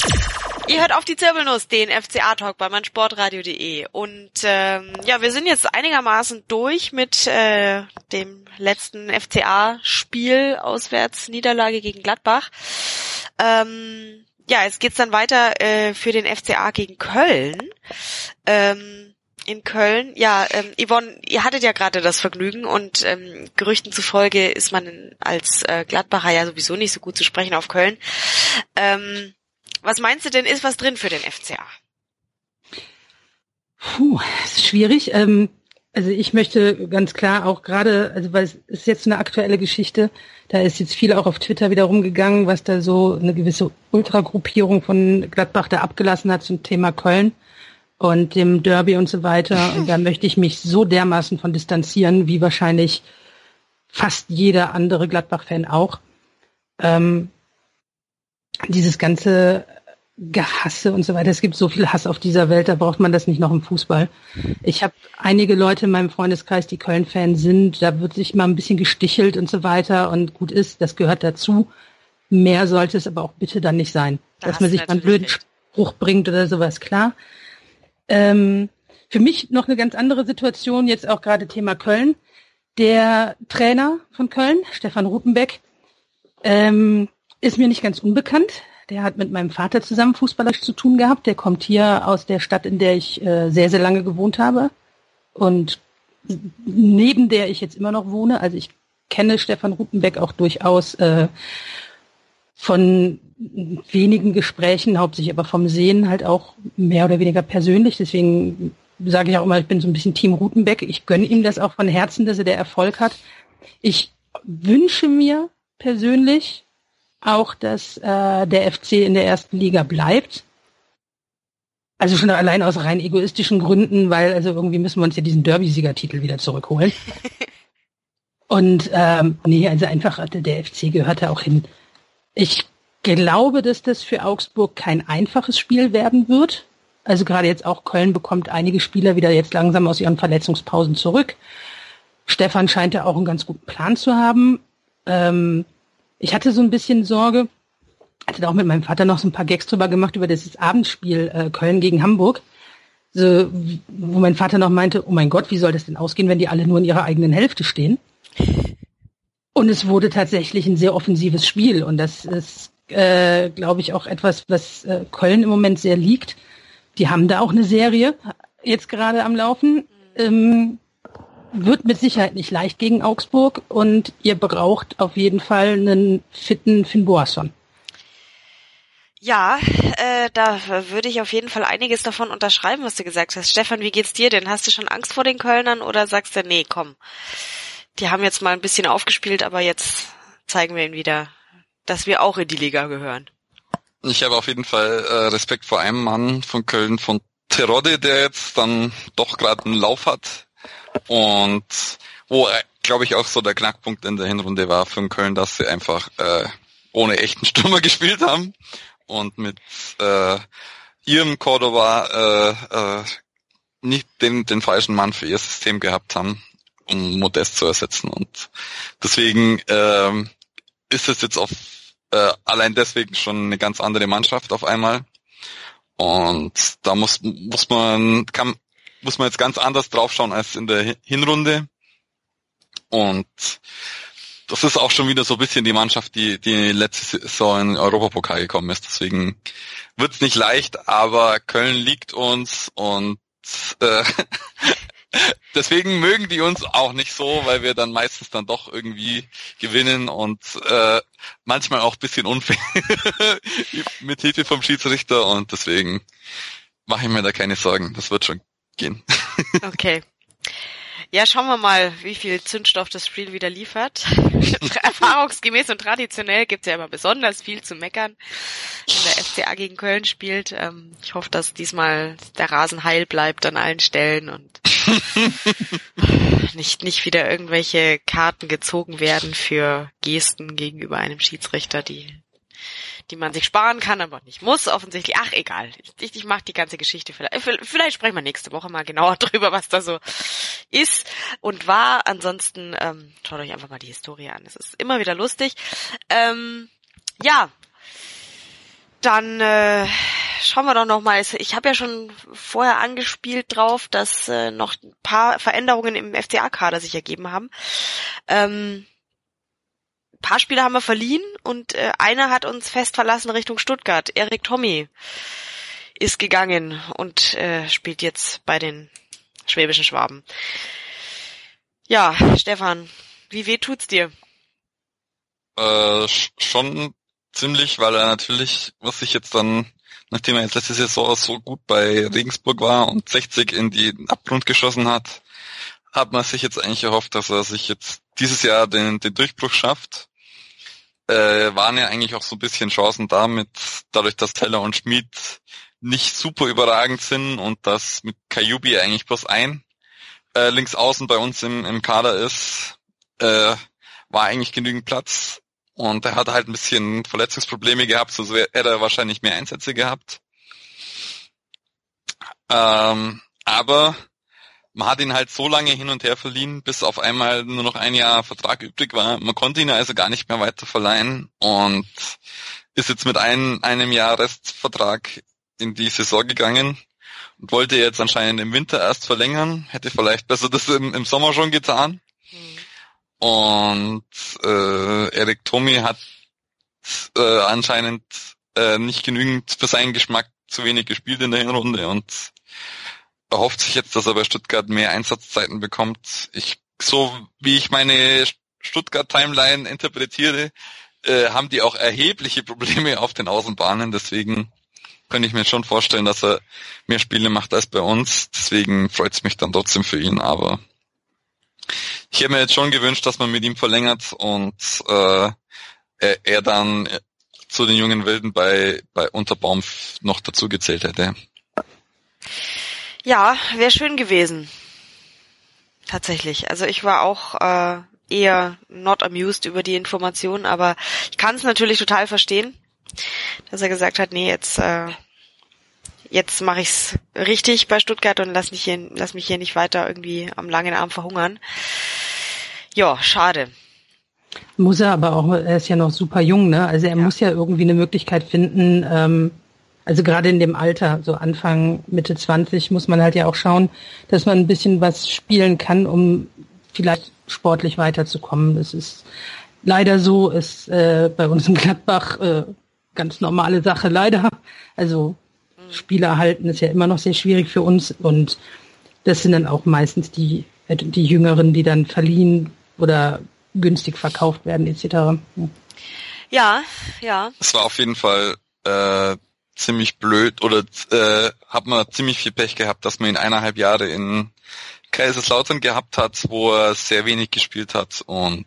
Ihr hört auf die Zirbelnuss, den FCA-Talk bei meinsportradio.de. Und ähm, ja, wir sind jetzt einigermaßen durch mit äh, dem letzten FCA-Spiel, auswärts Niederlage gegen Gladbach. Ähm, ja, jetzt geht's dann weiter äh, für den FCA gegen Köln. Ähm, in Köln. Ja, ähm, Yvonne, ihr hattet ja gerade das Vergnügen und ähm, Gerüchten zufolge ist man als äh, Gladbacher ja sowieso nicht so gut zu sprechen auf Köln. Ähm, was meinst du denn, ist was drin für den FCA? Puh, ist schwierig. Ähm, also ich möchte ganz klar auch gerade, also weil es ist jetzt eine aktuelle Geschichte, da ist jetzt viel auch auf Twitter wieder rumgegangen, was da so eine gewisse Ultragruppierung von Gladbach da abgelassen hat zum Thema Köln und dem Derby und so weiter. [laughs] Und da möchte ich mich so dermaßen von distanzieren, wie wahrscheinlich fast jeder andere Gladbach-Fan auch. Ähm, dieses ganze Gehasse und so weiter. Es gibt so viel Hass auf dieser Welt, da braucht man das nicht noch im Fußball. Ich habe einige Leute in meinem Freundeskreis, die Köln-Fan sind, da wird sich mal ein bisschen gestichelt und so weiter und gut ist, das gehört dazu. Mehr sollte es aber auch bitte dann nicht sein. Da dass man sich mal einen blöden Spruch bringt oder sowas, klar. Ähm, für mich noch eine ganz andere Situation, jetzt auch gerade Thema Köln. Der Trainer von Köln, Stefan Rutenbeck, ähm, ist mir nicht ganz unbekannt. Der hat mit meinem Vater zusammen fußballerisch zu tun gehabt. Der kommt hier aus der Stadt, in der ich äh, sehr, sehr lange gewohnt habe und neben der ich jetzt immer noch wohne. Also ich kenne Stefan Rutenbeck auch durchaus äh, von wenigen Gesprächen, hauptsächlich aber vom Sehen halt auch mehr oder weniger persönlich. Deswegen sage ich auch immer, ich bin so ein bisschen Team Rutenbeck. Ich gönne ihm das auch von Herzen, dass er der Erfolg hat. Ich wünsche mir persönlich, auch, dass äh, der FC in der ersten Liga bleibt. Also schon allein aus rein egoistischen Gründen, weil also irgendwie müssen wir uns ja diesen Derby-Siegertitel wieder zurückholen. [laughs] Und ähm, nee, also einfach der FC gehört da auch hin. Ich glaube, dass das für Augsburg kein einfaches Spiel werden wird. Also gerade jetzt auch Köln bekommt einige Spieler wieder jetzt langsam aus ihren Verletzungspausen zurück. Stefan scheint ja auch einen ganz guten Plan zu haben. Ähm, ich hatte so ein bisschen Sorge, hatte da auch mit meinem Vater noch so ein paar Gags drüber gemacht über dieses Abendspiel äh, Köln gegen Hamburg. So, wo mein Vater noch meinte, oh mein Gott, wie soll das denn ausgehen, wenn die alle nur in ihrer eigenen Hälfte stehen? Und es wurde tatsächlich ein sehr offensives Spiel. Und das ist, äh, glaube ich, auch etwas, was äh, Köln im Moment sehr liegt. Die haben da auch eine Serie jetzt gerade am Laufen. Ähm, wird mit Sicherheit nicht leicht gegen Augsburg und ihr braucht auf jeden Fall einen fitten Finn Boasson. Ja, äh, da würde ich auf jeden Fall einiges davon unterschreiben, was du gesagt hast. Stefan, wie geht's dir denn? Hast du schon Angst vor den Kölnern oder sagst du, nee, komm, die haben jetzt mal ein bisschen aufgespielt, aber jetzt zeigen wir ihnen wieder, dass wir auch in die Liga gehören. Ich habe auf jeden Fall äh, Respekt vor einem Mann von Köln, von Terodde, der jetzt dann doch gerade einen Lauf hat und wo, äh, glaube ich, auch so der Knackpunkt in der Hinrunde war von Köln, dass sie einfach äh, ohne echten [laughs] Stürmer gespielt haben und mit äh, ihrem Cordova äh, äh, nicht den, den falschen Mann für ihr System gehabt haben, um Modest zu ersetzen. Und deswegen ähm, ist es jetzt auf äh, allein deswegen schon eine ganz andere Mannschaft auf einmal. Und da muss, muss man, kann, muss man jetzt ganz anders draufschauen als in der Hinrunde. Und das ist auch schon wieder so ein bisschen die Mannschaft, die, die letzte Saison in Europapokal gekommen ist. Deswegen wird's nicht leicht, aber Köln liegt uns und äh, [laughs] deswegen mögen die uns auch nicht so, weil wir dann meistens dann doch irgendwie gewinnen und äh, manchmal auch bisschen unfair [laughs] mit Hilfe vom Schiedsrichter und deswegen mache ich mir da keine Sorgen. Das wird schon gehen. Okay. Ja, schauen wir mal, wie viel Zündstoff das Spiel wieder liefert. [laughs] Erfahrungsgemäß und traditionell gibt's ja immer besonders viel zu meckern, wenn der FCA gegen Köln spielt. Ähm, ich hoffe, dass diesmal der Rasen heil bleibt an allen Stellen und [laughs] nicht, nicht wieder irgendwelche Karten gezogen werden für Gesten gegenüber einem Schiedsrichter, die die man sich sparen kann, aber nicht muss, offensichtlich. Ach, egal. Ich, ich mache die ganze Geschichte vielleicht. Vielleicht sprechen wir nächste Woche mal genauer [laughs] drüber, was da so ist und war. Ansonsten ähm, schaut euch einfach mal die Historie an. Es ist immer wieder lustig. Ähm, ja, dann äh, schauen wir doch noch mal. Ich habe ja schon vorher angespielt drauf, dass äh, noch ein paar Veränderungen im FCA-Kader sich ergeben haben. Ähm, paar Spieler haben wir verliehen und äh, einer hat uns fest verlassen Richtung Stuttgart. Erik Tommy ist gegangen und äh, spielt jetzt bei den schwäbischen Schwaben. Ja, Stefan, wie weh tut's dir? Äh, schon ziemlich, weil er natürlich, was sich jetzt dann, nachdem er jetzt letzte Saison so gut bei Regensburg war und 60 in die Abgrund geschossen hat, hat man sich jetzt eigentlich erhofft, dass er sich jetzt dieses Jahr den, den Durchbruch schafft äh, waren ja eigentlich auch so ein bisschen Chancen damit, dadurch, dass Teller und Schmid nicht super überragend sind und dass mit Kayubi eigentlich bloß ein äh, links außen bei uns im, im Kader ist, äh, war eigentlich genügend Platz. Und er hat halt ein bisschen Verletzungsprobleme gehabt, so hätte er wahrscheinlich mehr Einsätze gehabt. Ähm, aber man hat ihn halt so lange hin und her verliehen, bis auf einmal nur noch ein Jahr Vertrag übrig war. Man konnte ihn also gar nicht mehr weiter verleihen und ist jetzt mit ein, einem Jahr Restvertrag in die Saison gegangen und wollte jetzt anscheinend im Winter erst verlängern, hätte vielleicht besser das im, im Sommer schon getan. Mhm. Und äh, Erik Tomi hat äh, anscheinend äh, nicht genügend für seinen Geschmack zu wenig gespielt in der Hinrunde und erhofft sich jetzt, dass er bei Stuttgart mehr Einsatzzeiten bekommt. Ich, so wie ich meine Stuttgart-Timeline interpretiere, äh, haben die auch erhebliche Probleme [laughs] auf den Außenbahnen. Deswegen könnte ich mir schon vorstellen, dass er mehr Spiele macht als bei uns. Deswegen freut es mich dann trotzdem für ihn. Aber ich hätte mir jetzt schon gewünscht, dass man mit ihm verlängert und äh, er, er dann zu den jungen Wilden bei, bei Unterbaum noch dazu gezählt hätte. Ja, wäre schön gewesen. Tatsächlich. Also ich war auch äh, eher not amused über die Information, aber ich kann es natürlich total verstehen, dass er gesagt hat, nee, jetzt äh, jetzt mache ich's richtig bei Stuttgart und lass mich hier lass mich hier nicht weiter irgendwie am langen Arm verhungern. Ja, schade. Muss er aber auch, er ist ja noch super jung, ne? Also er ja. muss ja irgendwie eine Möglichkeit finden, ähm, also gerade in dem Alter, so Anfang, Mitte 20, muss man halt ja auch schauen, dass man ein bisschen was spielen kann, um vielleicht sportlich weiterzukommen. Das ist leider so, ist äh, bei uns in Gladbach äh, ganz normale Sache, leider. Also Spieler erhalten ist ja immer noch sehr schwierig für uns und das sind dann auch meistens die, die Jüngeren, die dann verliehen oder günstig verkauft werden etc. Ja, ja. Es war auf jeden Fall äh, ziemlich blöd oder äh, hat man ziemlich viel Pech gehabt, dass man ihn eineinhalb Jahre in Kaiserslautern gehabt hat, wo er sehr wenig gespielt hat und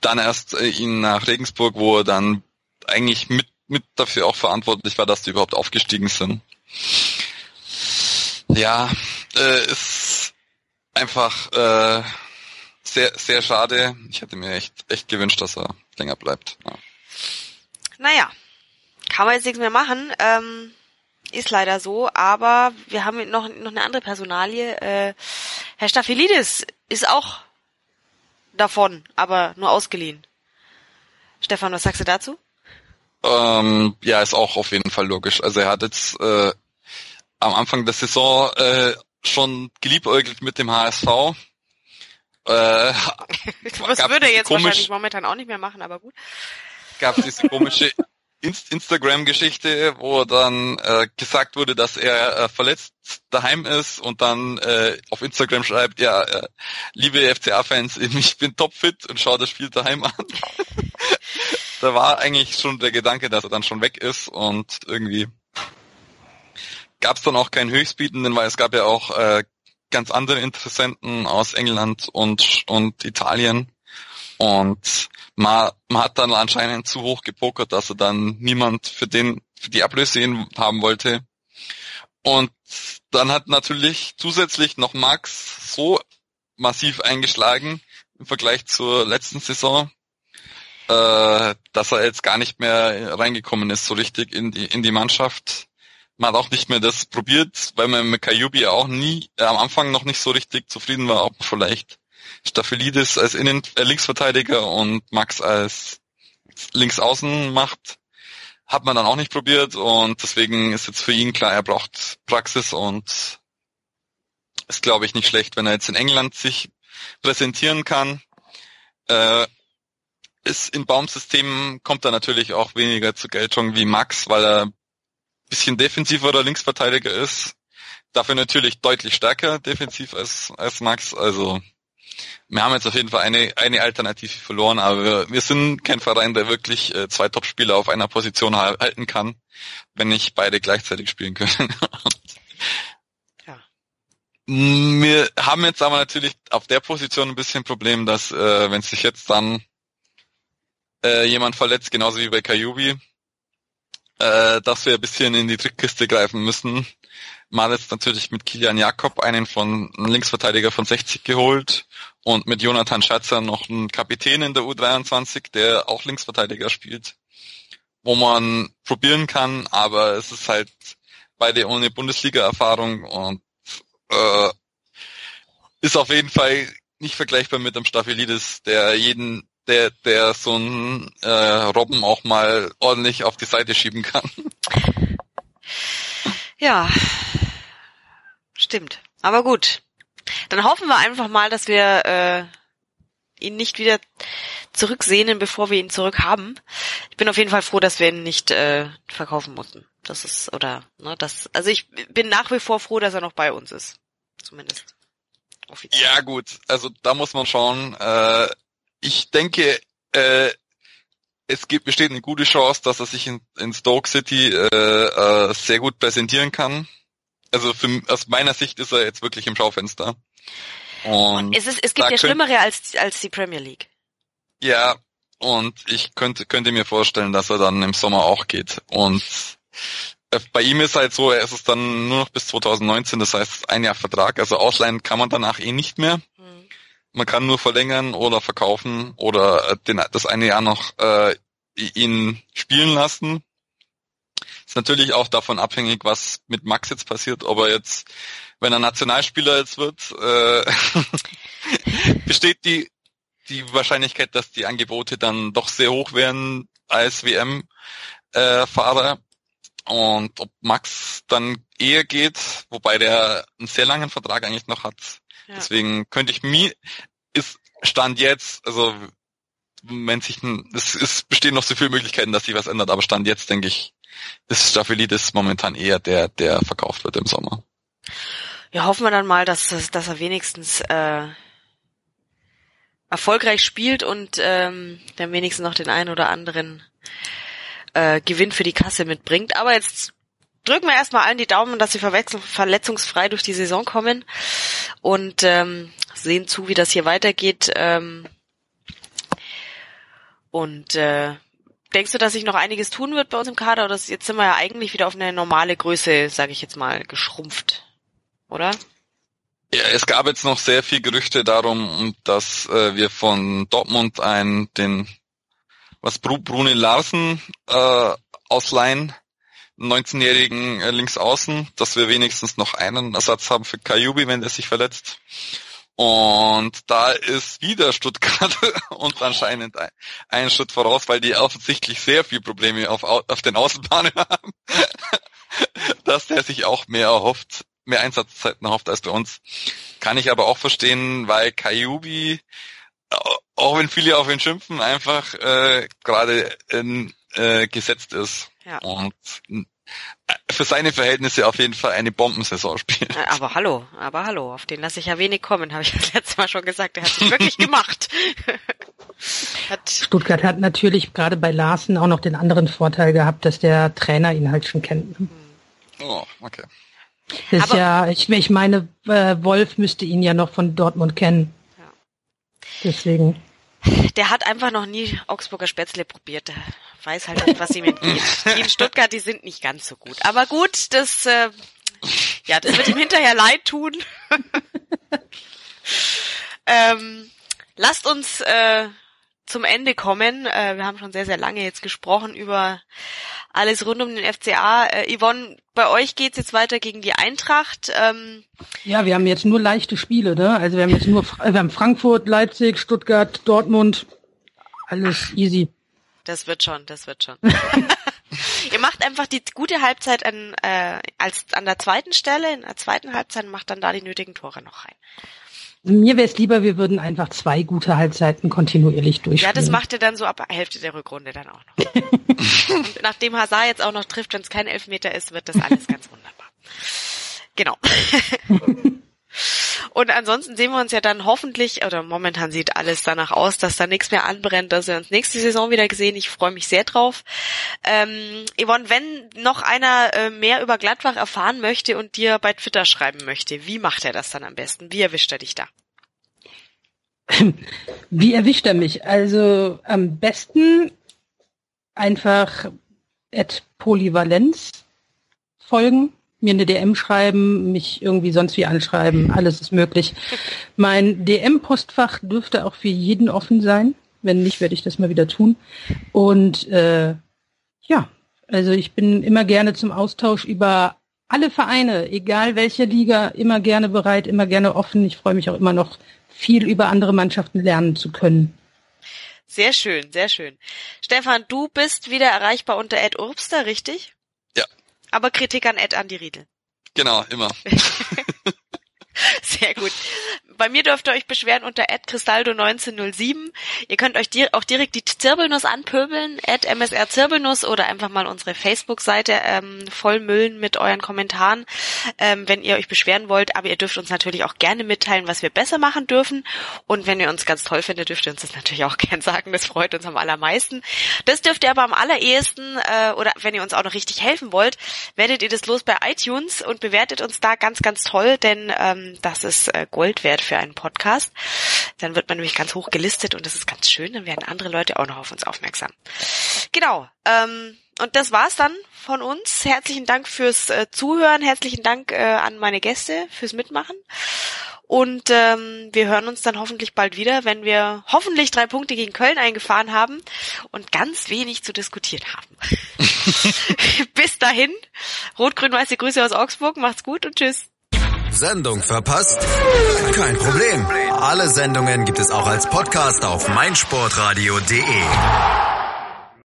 dann erst äh, ihn nach Regensburg, wo er dann eigentlich mit, mit dafür auch verantwortlich war, dass die überhaupt aufgestiegen sind. Ja, äh, ist einfach äh, sehr, sehr schade. Ich hätte mir echt, echt gewünscht, dass er länger bleibt. Ja. Naja, kann man jetzt nichts mehr machen. Ähm, ist leider so, aber wir haben noch, noch eine andere Personalie. Äh, Herr Staphylidis ist auch davon, aber nur ausgeliehen. Stefan, was sagst du dazu? Ähm, ja, ist auch auf jeden Fall logisch. Also er hat jetzt äh, am Anfang der Saison äh, schon geliebäugelt mit dem HSV. Äh, [laughs] was würde er jetzt komisch, wahrscheinlich momentan auch nicht mehr machen, aber gut. Gab diese komische [laughs] Instagram-Geschichte, wo dann äh, gesagt wurde, dass er äh, verletzt daheim ist und dann äh, auf Instagram schreibt, ja, äh, liebe FCA-Fans, [laughs] ich bin topfit und schaue das Spiel daheim an. [laughs] da war eigentlich schon der Gedanke, dass er dann schon weg ist und irgendwie gab es dann auch keinen Höchstbietenden, weil es gab ja auch äh, ganz andere Interessenten aus England und, und Italien. Und man, man hat dann anscheinend zu hoch gepokert, dass er dann niemand für den, für die Ablöse haben wollte. Und dann hat natürlich zusätzlich noch Max so massiv eingeschlagen im Vergleich zur letzten Saison, äh, dass er jetzt gar nicht mehr reingekommen ist, so richtig in die, in die Mannschaft. Man hat auch nicht mehr das probiert, weil man mit Kajubi auch nie, äh, am Anfang noch nicht so richtig zufrieden war, ob vielleicht Staphylidis als Innen äh, Linksverteidiger und Max als Linksaußen macht, hat man dann auch nicht probiert und deswegen ist jetzt für ihn klar, er braucht Praxis und ist glaube ich nicht schlecht, wenn er jetzt in England sich präsentieren kann. Äh, ist im Baumsystem kommt er natürlich auch weniger zur Geltung wie Max, weil er bisschen defensiverer Linksverteidiger ist. Dafür natürlich deutlich stärker defensiv als, als Max. Also wir haben jetzt auf jeden Fall eine, eine Alternative verloren, aber wir, wir sind kein Verein, der wirklich äh, zwei Topspieler auf einer Position halten kann, wenn nicht beide gleichzeitig spielen können. [laughs] ja. Wir haben jetzt aber natürlich auf der Position ein bisschen Problem, dass äh, wenn sich jetzt dann äh, jemand verletzt, genauso wie bei Kajubi, äh, dass wir ein bisschen in die Trickkiste greifen müssen. Mal jetzt natürlich mit Kilian Jakob einen von einen Linksverteidiger von 60 geholt und mit Jonathan Schatzer noch einen Kapitän in der U23, der auch Linksverteidiger spielt, wo man probieren kann, aber es ist halt beide ohne Bundesliga-Erfahrung und äh, ist auf jeden Fall nicht vergleichbar mit dem Staphylidis, der jeden der, der so ein äh, Robben auch mal ordentlich auf die Seite schieben kann. Ja, stimmt. Aber gut. Dann hoffen wir einfach mal, dass wir äh, ihn nicht wieder zurücksehnen, bevor wir ihn zurück haben. Ich bin auf jeden Fall froh, dass wir ihn nicht äh, verkaufen mussten. Das ist, oder, ne, das, also ich bin nach wie vor froh, dass er noch bei uns ist. Zumindest. Offiziell. Ja, gut. Also da muss man schauen. Äh, ich denke, äh, es gibt, besteht eine gute Chance, dass er sich in, in Stoke City äh, äh, sehr gut präsentieren kann. Also für, aus meiner Sicht ist er jetzt wirklich im Schaufenster. Und es, ist, es gibt ja schlimmere als, als die Premier League. Ja, und ich könnte, könnte mir vorstellen, dass er dann im Sommer auch geht. Und äh, bei ihm ist halt so, er ist es dann nur noch bis 2019, das heißt ein Jahr Vertrag. Also ausleihen kann man danach eh nicht mehr. Man kann nur verlängern oder verkaufen oder äh, den, das eine Jahr noch äh, ihn spielen lassen. Ist natürlich auch davon abhängig, was mit Max jetzt passiert, ob er jetzt, wenn er Nationalspieler jetzt wird, äh, [laughs] besteht die, die Wahrscheinlichkeit, dass die Angebote dann doch sehr hoch werden als WM-Fahrer. Und ob Max dann eher geht, wobei der einen sehr langen Vertrag eigentlich noch hat, Deswegen könnte ich mir, ist Stand jetzt, also wenn sich es, es bestehen noch so viele Möglichkeiten, dass sich was ändert, aber Stand jetzt denke ich, ist Staphylidis momentan eher der, der verkauft wird im Sommer. Ja, hoffen wir dann mal, dass, dass er wenigstens äh, erfolgreich spielt und ähm, dann wenigstens noch den einen oder anderen äh, Gewinn für die Kasse mitbringt. Aber jetzt drücken wir erstmal allen die Daumen, dass sie verletzungsfrei durch die Saison kommen und ähm, sehen zu, wie das hier weitergeht. Ähm, und äh, denkst du, dass sich noch einiges tun wird bei uns im Kader? Oder jetzt sind wir ja eigentlich wieder auf eine normale Größe, sage ich jetzt mal, geschrumpft, oder? Ja, es gab jetzt noch sehr viel Gerüchte darum, dass äh, wir von Dortmund einen den was Brune Larsen äh, ausleihen 19-jährigen äh, Linksaußen, dass wir wenigstens noch einen Ersatz haben für Kajubi, wenn der sich verletzt. Und da ist wieder Stuttgart [laughs] und anscheinend ein, ein Schritt voraus, weil die offensichtlich sehr viel Probleme auf, auf den Außenbahnen [laughs] haben, dass der sich auch mehr erhofft, mehr Einsatzzeiten erhofft als bei uns. Kann ich aber auch verstehen, weil Kajubi, auch wenn viele auf ihn schimpfen, einfach äh, gerade äh, gesetzt ist. Ja. Und für seine Verhältnisse auf jeden Fall eine Bombensaison spielen. Äh, aber hallo, aber hallo, auf den lasse ich ja wenig kommen, [laughs] habe ich das letzte Mal schon gesagt. Der hat sich wirklich gemacht. [laughs] hat Stuttgart hat natürlich gerade bei Larsen auch noch den anderen Vorteil gehabt, dass der Trainer ihn halt schon kennt. Ne? Oh, okay. Das ist ja, ich, ich meine, äh, Wolf müsste ihn ja noch von Dortmund kennen. Deswegen. Der hat einfach noch nie Augsburger Spätzle probiert. Der weiß halt nicht, was ihm entgeht. Die in Stuttgart, die sind nicht ganz so gut. Aber gut, das, äh, ja, das wird ihm hinterher leid tun. [laughs] ähm, lasst uns äh, zum Ende kommen. Äh, wir haben schon sehr, sehr lange jetzt gesprochen über alles rund um den FCA. Äh, Yvonne, bei euch geht's jetzt weiter gegen die Eintracht. Ähm, ja, wir haben jetzt nur leichte Spiele, ne? Also wir haben jetzt nur wir haben Frankfurt, Leipzig, Stuttgart, Dortmund. Alles easy. Das wird schon, das wird schon. [laughs] Ihr macht einfach die gute Halbzeit an, äh, als, an der zweiten Stelle, in der zweiten Halbzeit macht dann da die nötigen Tore noch rein. Mir wäre es lieber, wir würden einfach zwei gute Halbzeiten kontinuierlich durchspielen. Ja, das macht ihr dann so ab Hälfte der Rückrunde dann auch noch. Und [laughs] nachdem Hazard jetzt auch noch trifft, wenn es kein Elfmeter ist, wird das alles ganz wunderbar. Genau. [laughs] Und ansonsten sehen wir uns ja dann hoffentlich, oder momentan sieht alles danach aus, dass da nichts mehr anbrennt, dass wir uns nächste Saison wieder gesehen. Ich freue mich sehr drauf. Ähm, Yvonne, wenn noch einer äh, mehr über Gladbach erfahren möchte und dir bei Twitter schreiben möchte, wie macht er das dann am besten? Wie erwischt er dich da? [laughs] Wie erwischt er mich? Also am besten einfach at Polyvalenz folgen mir eine DM schreiben, mich irgendwie sonst wie anschreiben, alles ist möglich. Mein DM-Postfach dürfte auch für jeden offen sein. Wenn nicht, werde ich das mal wieder tun. Und äh, ja, also ich bin immer gerne zum Austausch über alle Vereine, egal welche Liga, immer gerne bereit, immer gerne offen. Ich freue mich auch immer noch, viel über andere Mannschaften lernen zu können. Sehr schön, sehr schön. Stefan, du bist wieder erreichbar unter Ed Urbster, richtig? Aber Kritik an Ed Andi Riedel. Genau, immer. [laughs] [laughs] Sehr gut. Bei mir dürft ihr euch beschweren unter @cristaldo1907. Ihr könnt euch di auch direkt die Zirbelnuss anpöbeln, @msr Zirbelnuss oder einfach mal unsere Facebook-Seite ähm, vollmüllen mit euren Kommentaren, ähm, wenn ihr euch beschweren wollt. Aber ihr dürft uns natürlich auch gerne mitteilen, was wir besser machen dürfen. Und wenn ihr uns ganz toll findet, dürft ihr uns das natürlich auch [laughs] gern sagen. Das freut uns am allermeisten. Das dürft ihr aber am allerersten äh, oder wenn ihr uns auch noch richtig helfen wollt, werdet ihr das los bei iTunes und bewertet uns da ganz, ganz toll, denn ähm, das ist äh, Gold wert für einen Podcast. Dann wird man nämlich ganz hoch gelistet und das ist ganz schön. Dann werden andere Leute auch noch auf uns aufmerksam. Genau. Ähm, und das war's dann von uns. Herzlichen Dank fürs äh, Zuhören. Herzlichen Dank äh, an meine Gäste fürs Mitmachen. Und ähm, wir hören uns dann hoffentlich bald wieder, wenn wir hoffentlich drei Punkte gegen Köln eingefahren haben und ganz wenig zu diskutieren haben. [laughs] [laughs] Bis dahin. Rot-Grün-Weiße Grüße aus Augsburg. Macht's gut und tschüss. Sendung verpasst? Kein Problem. Alle Sendungen gibt es auch als Podcast auf meinsportradio.de.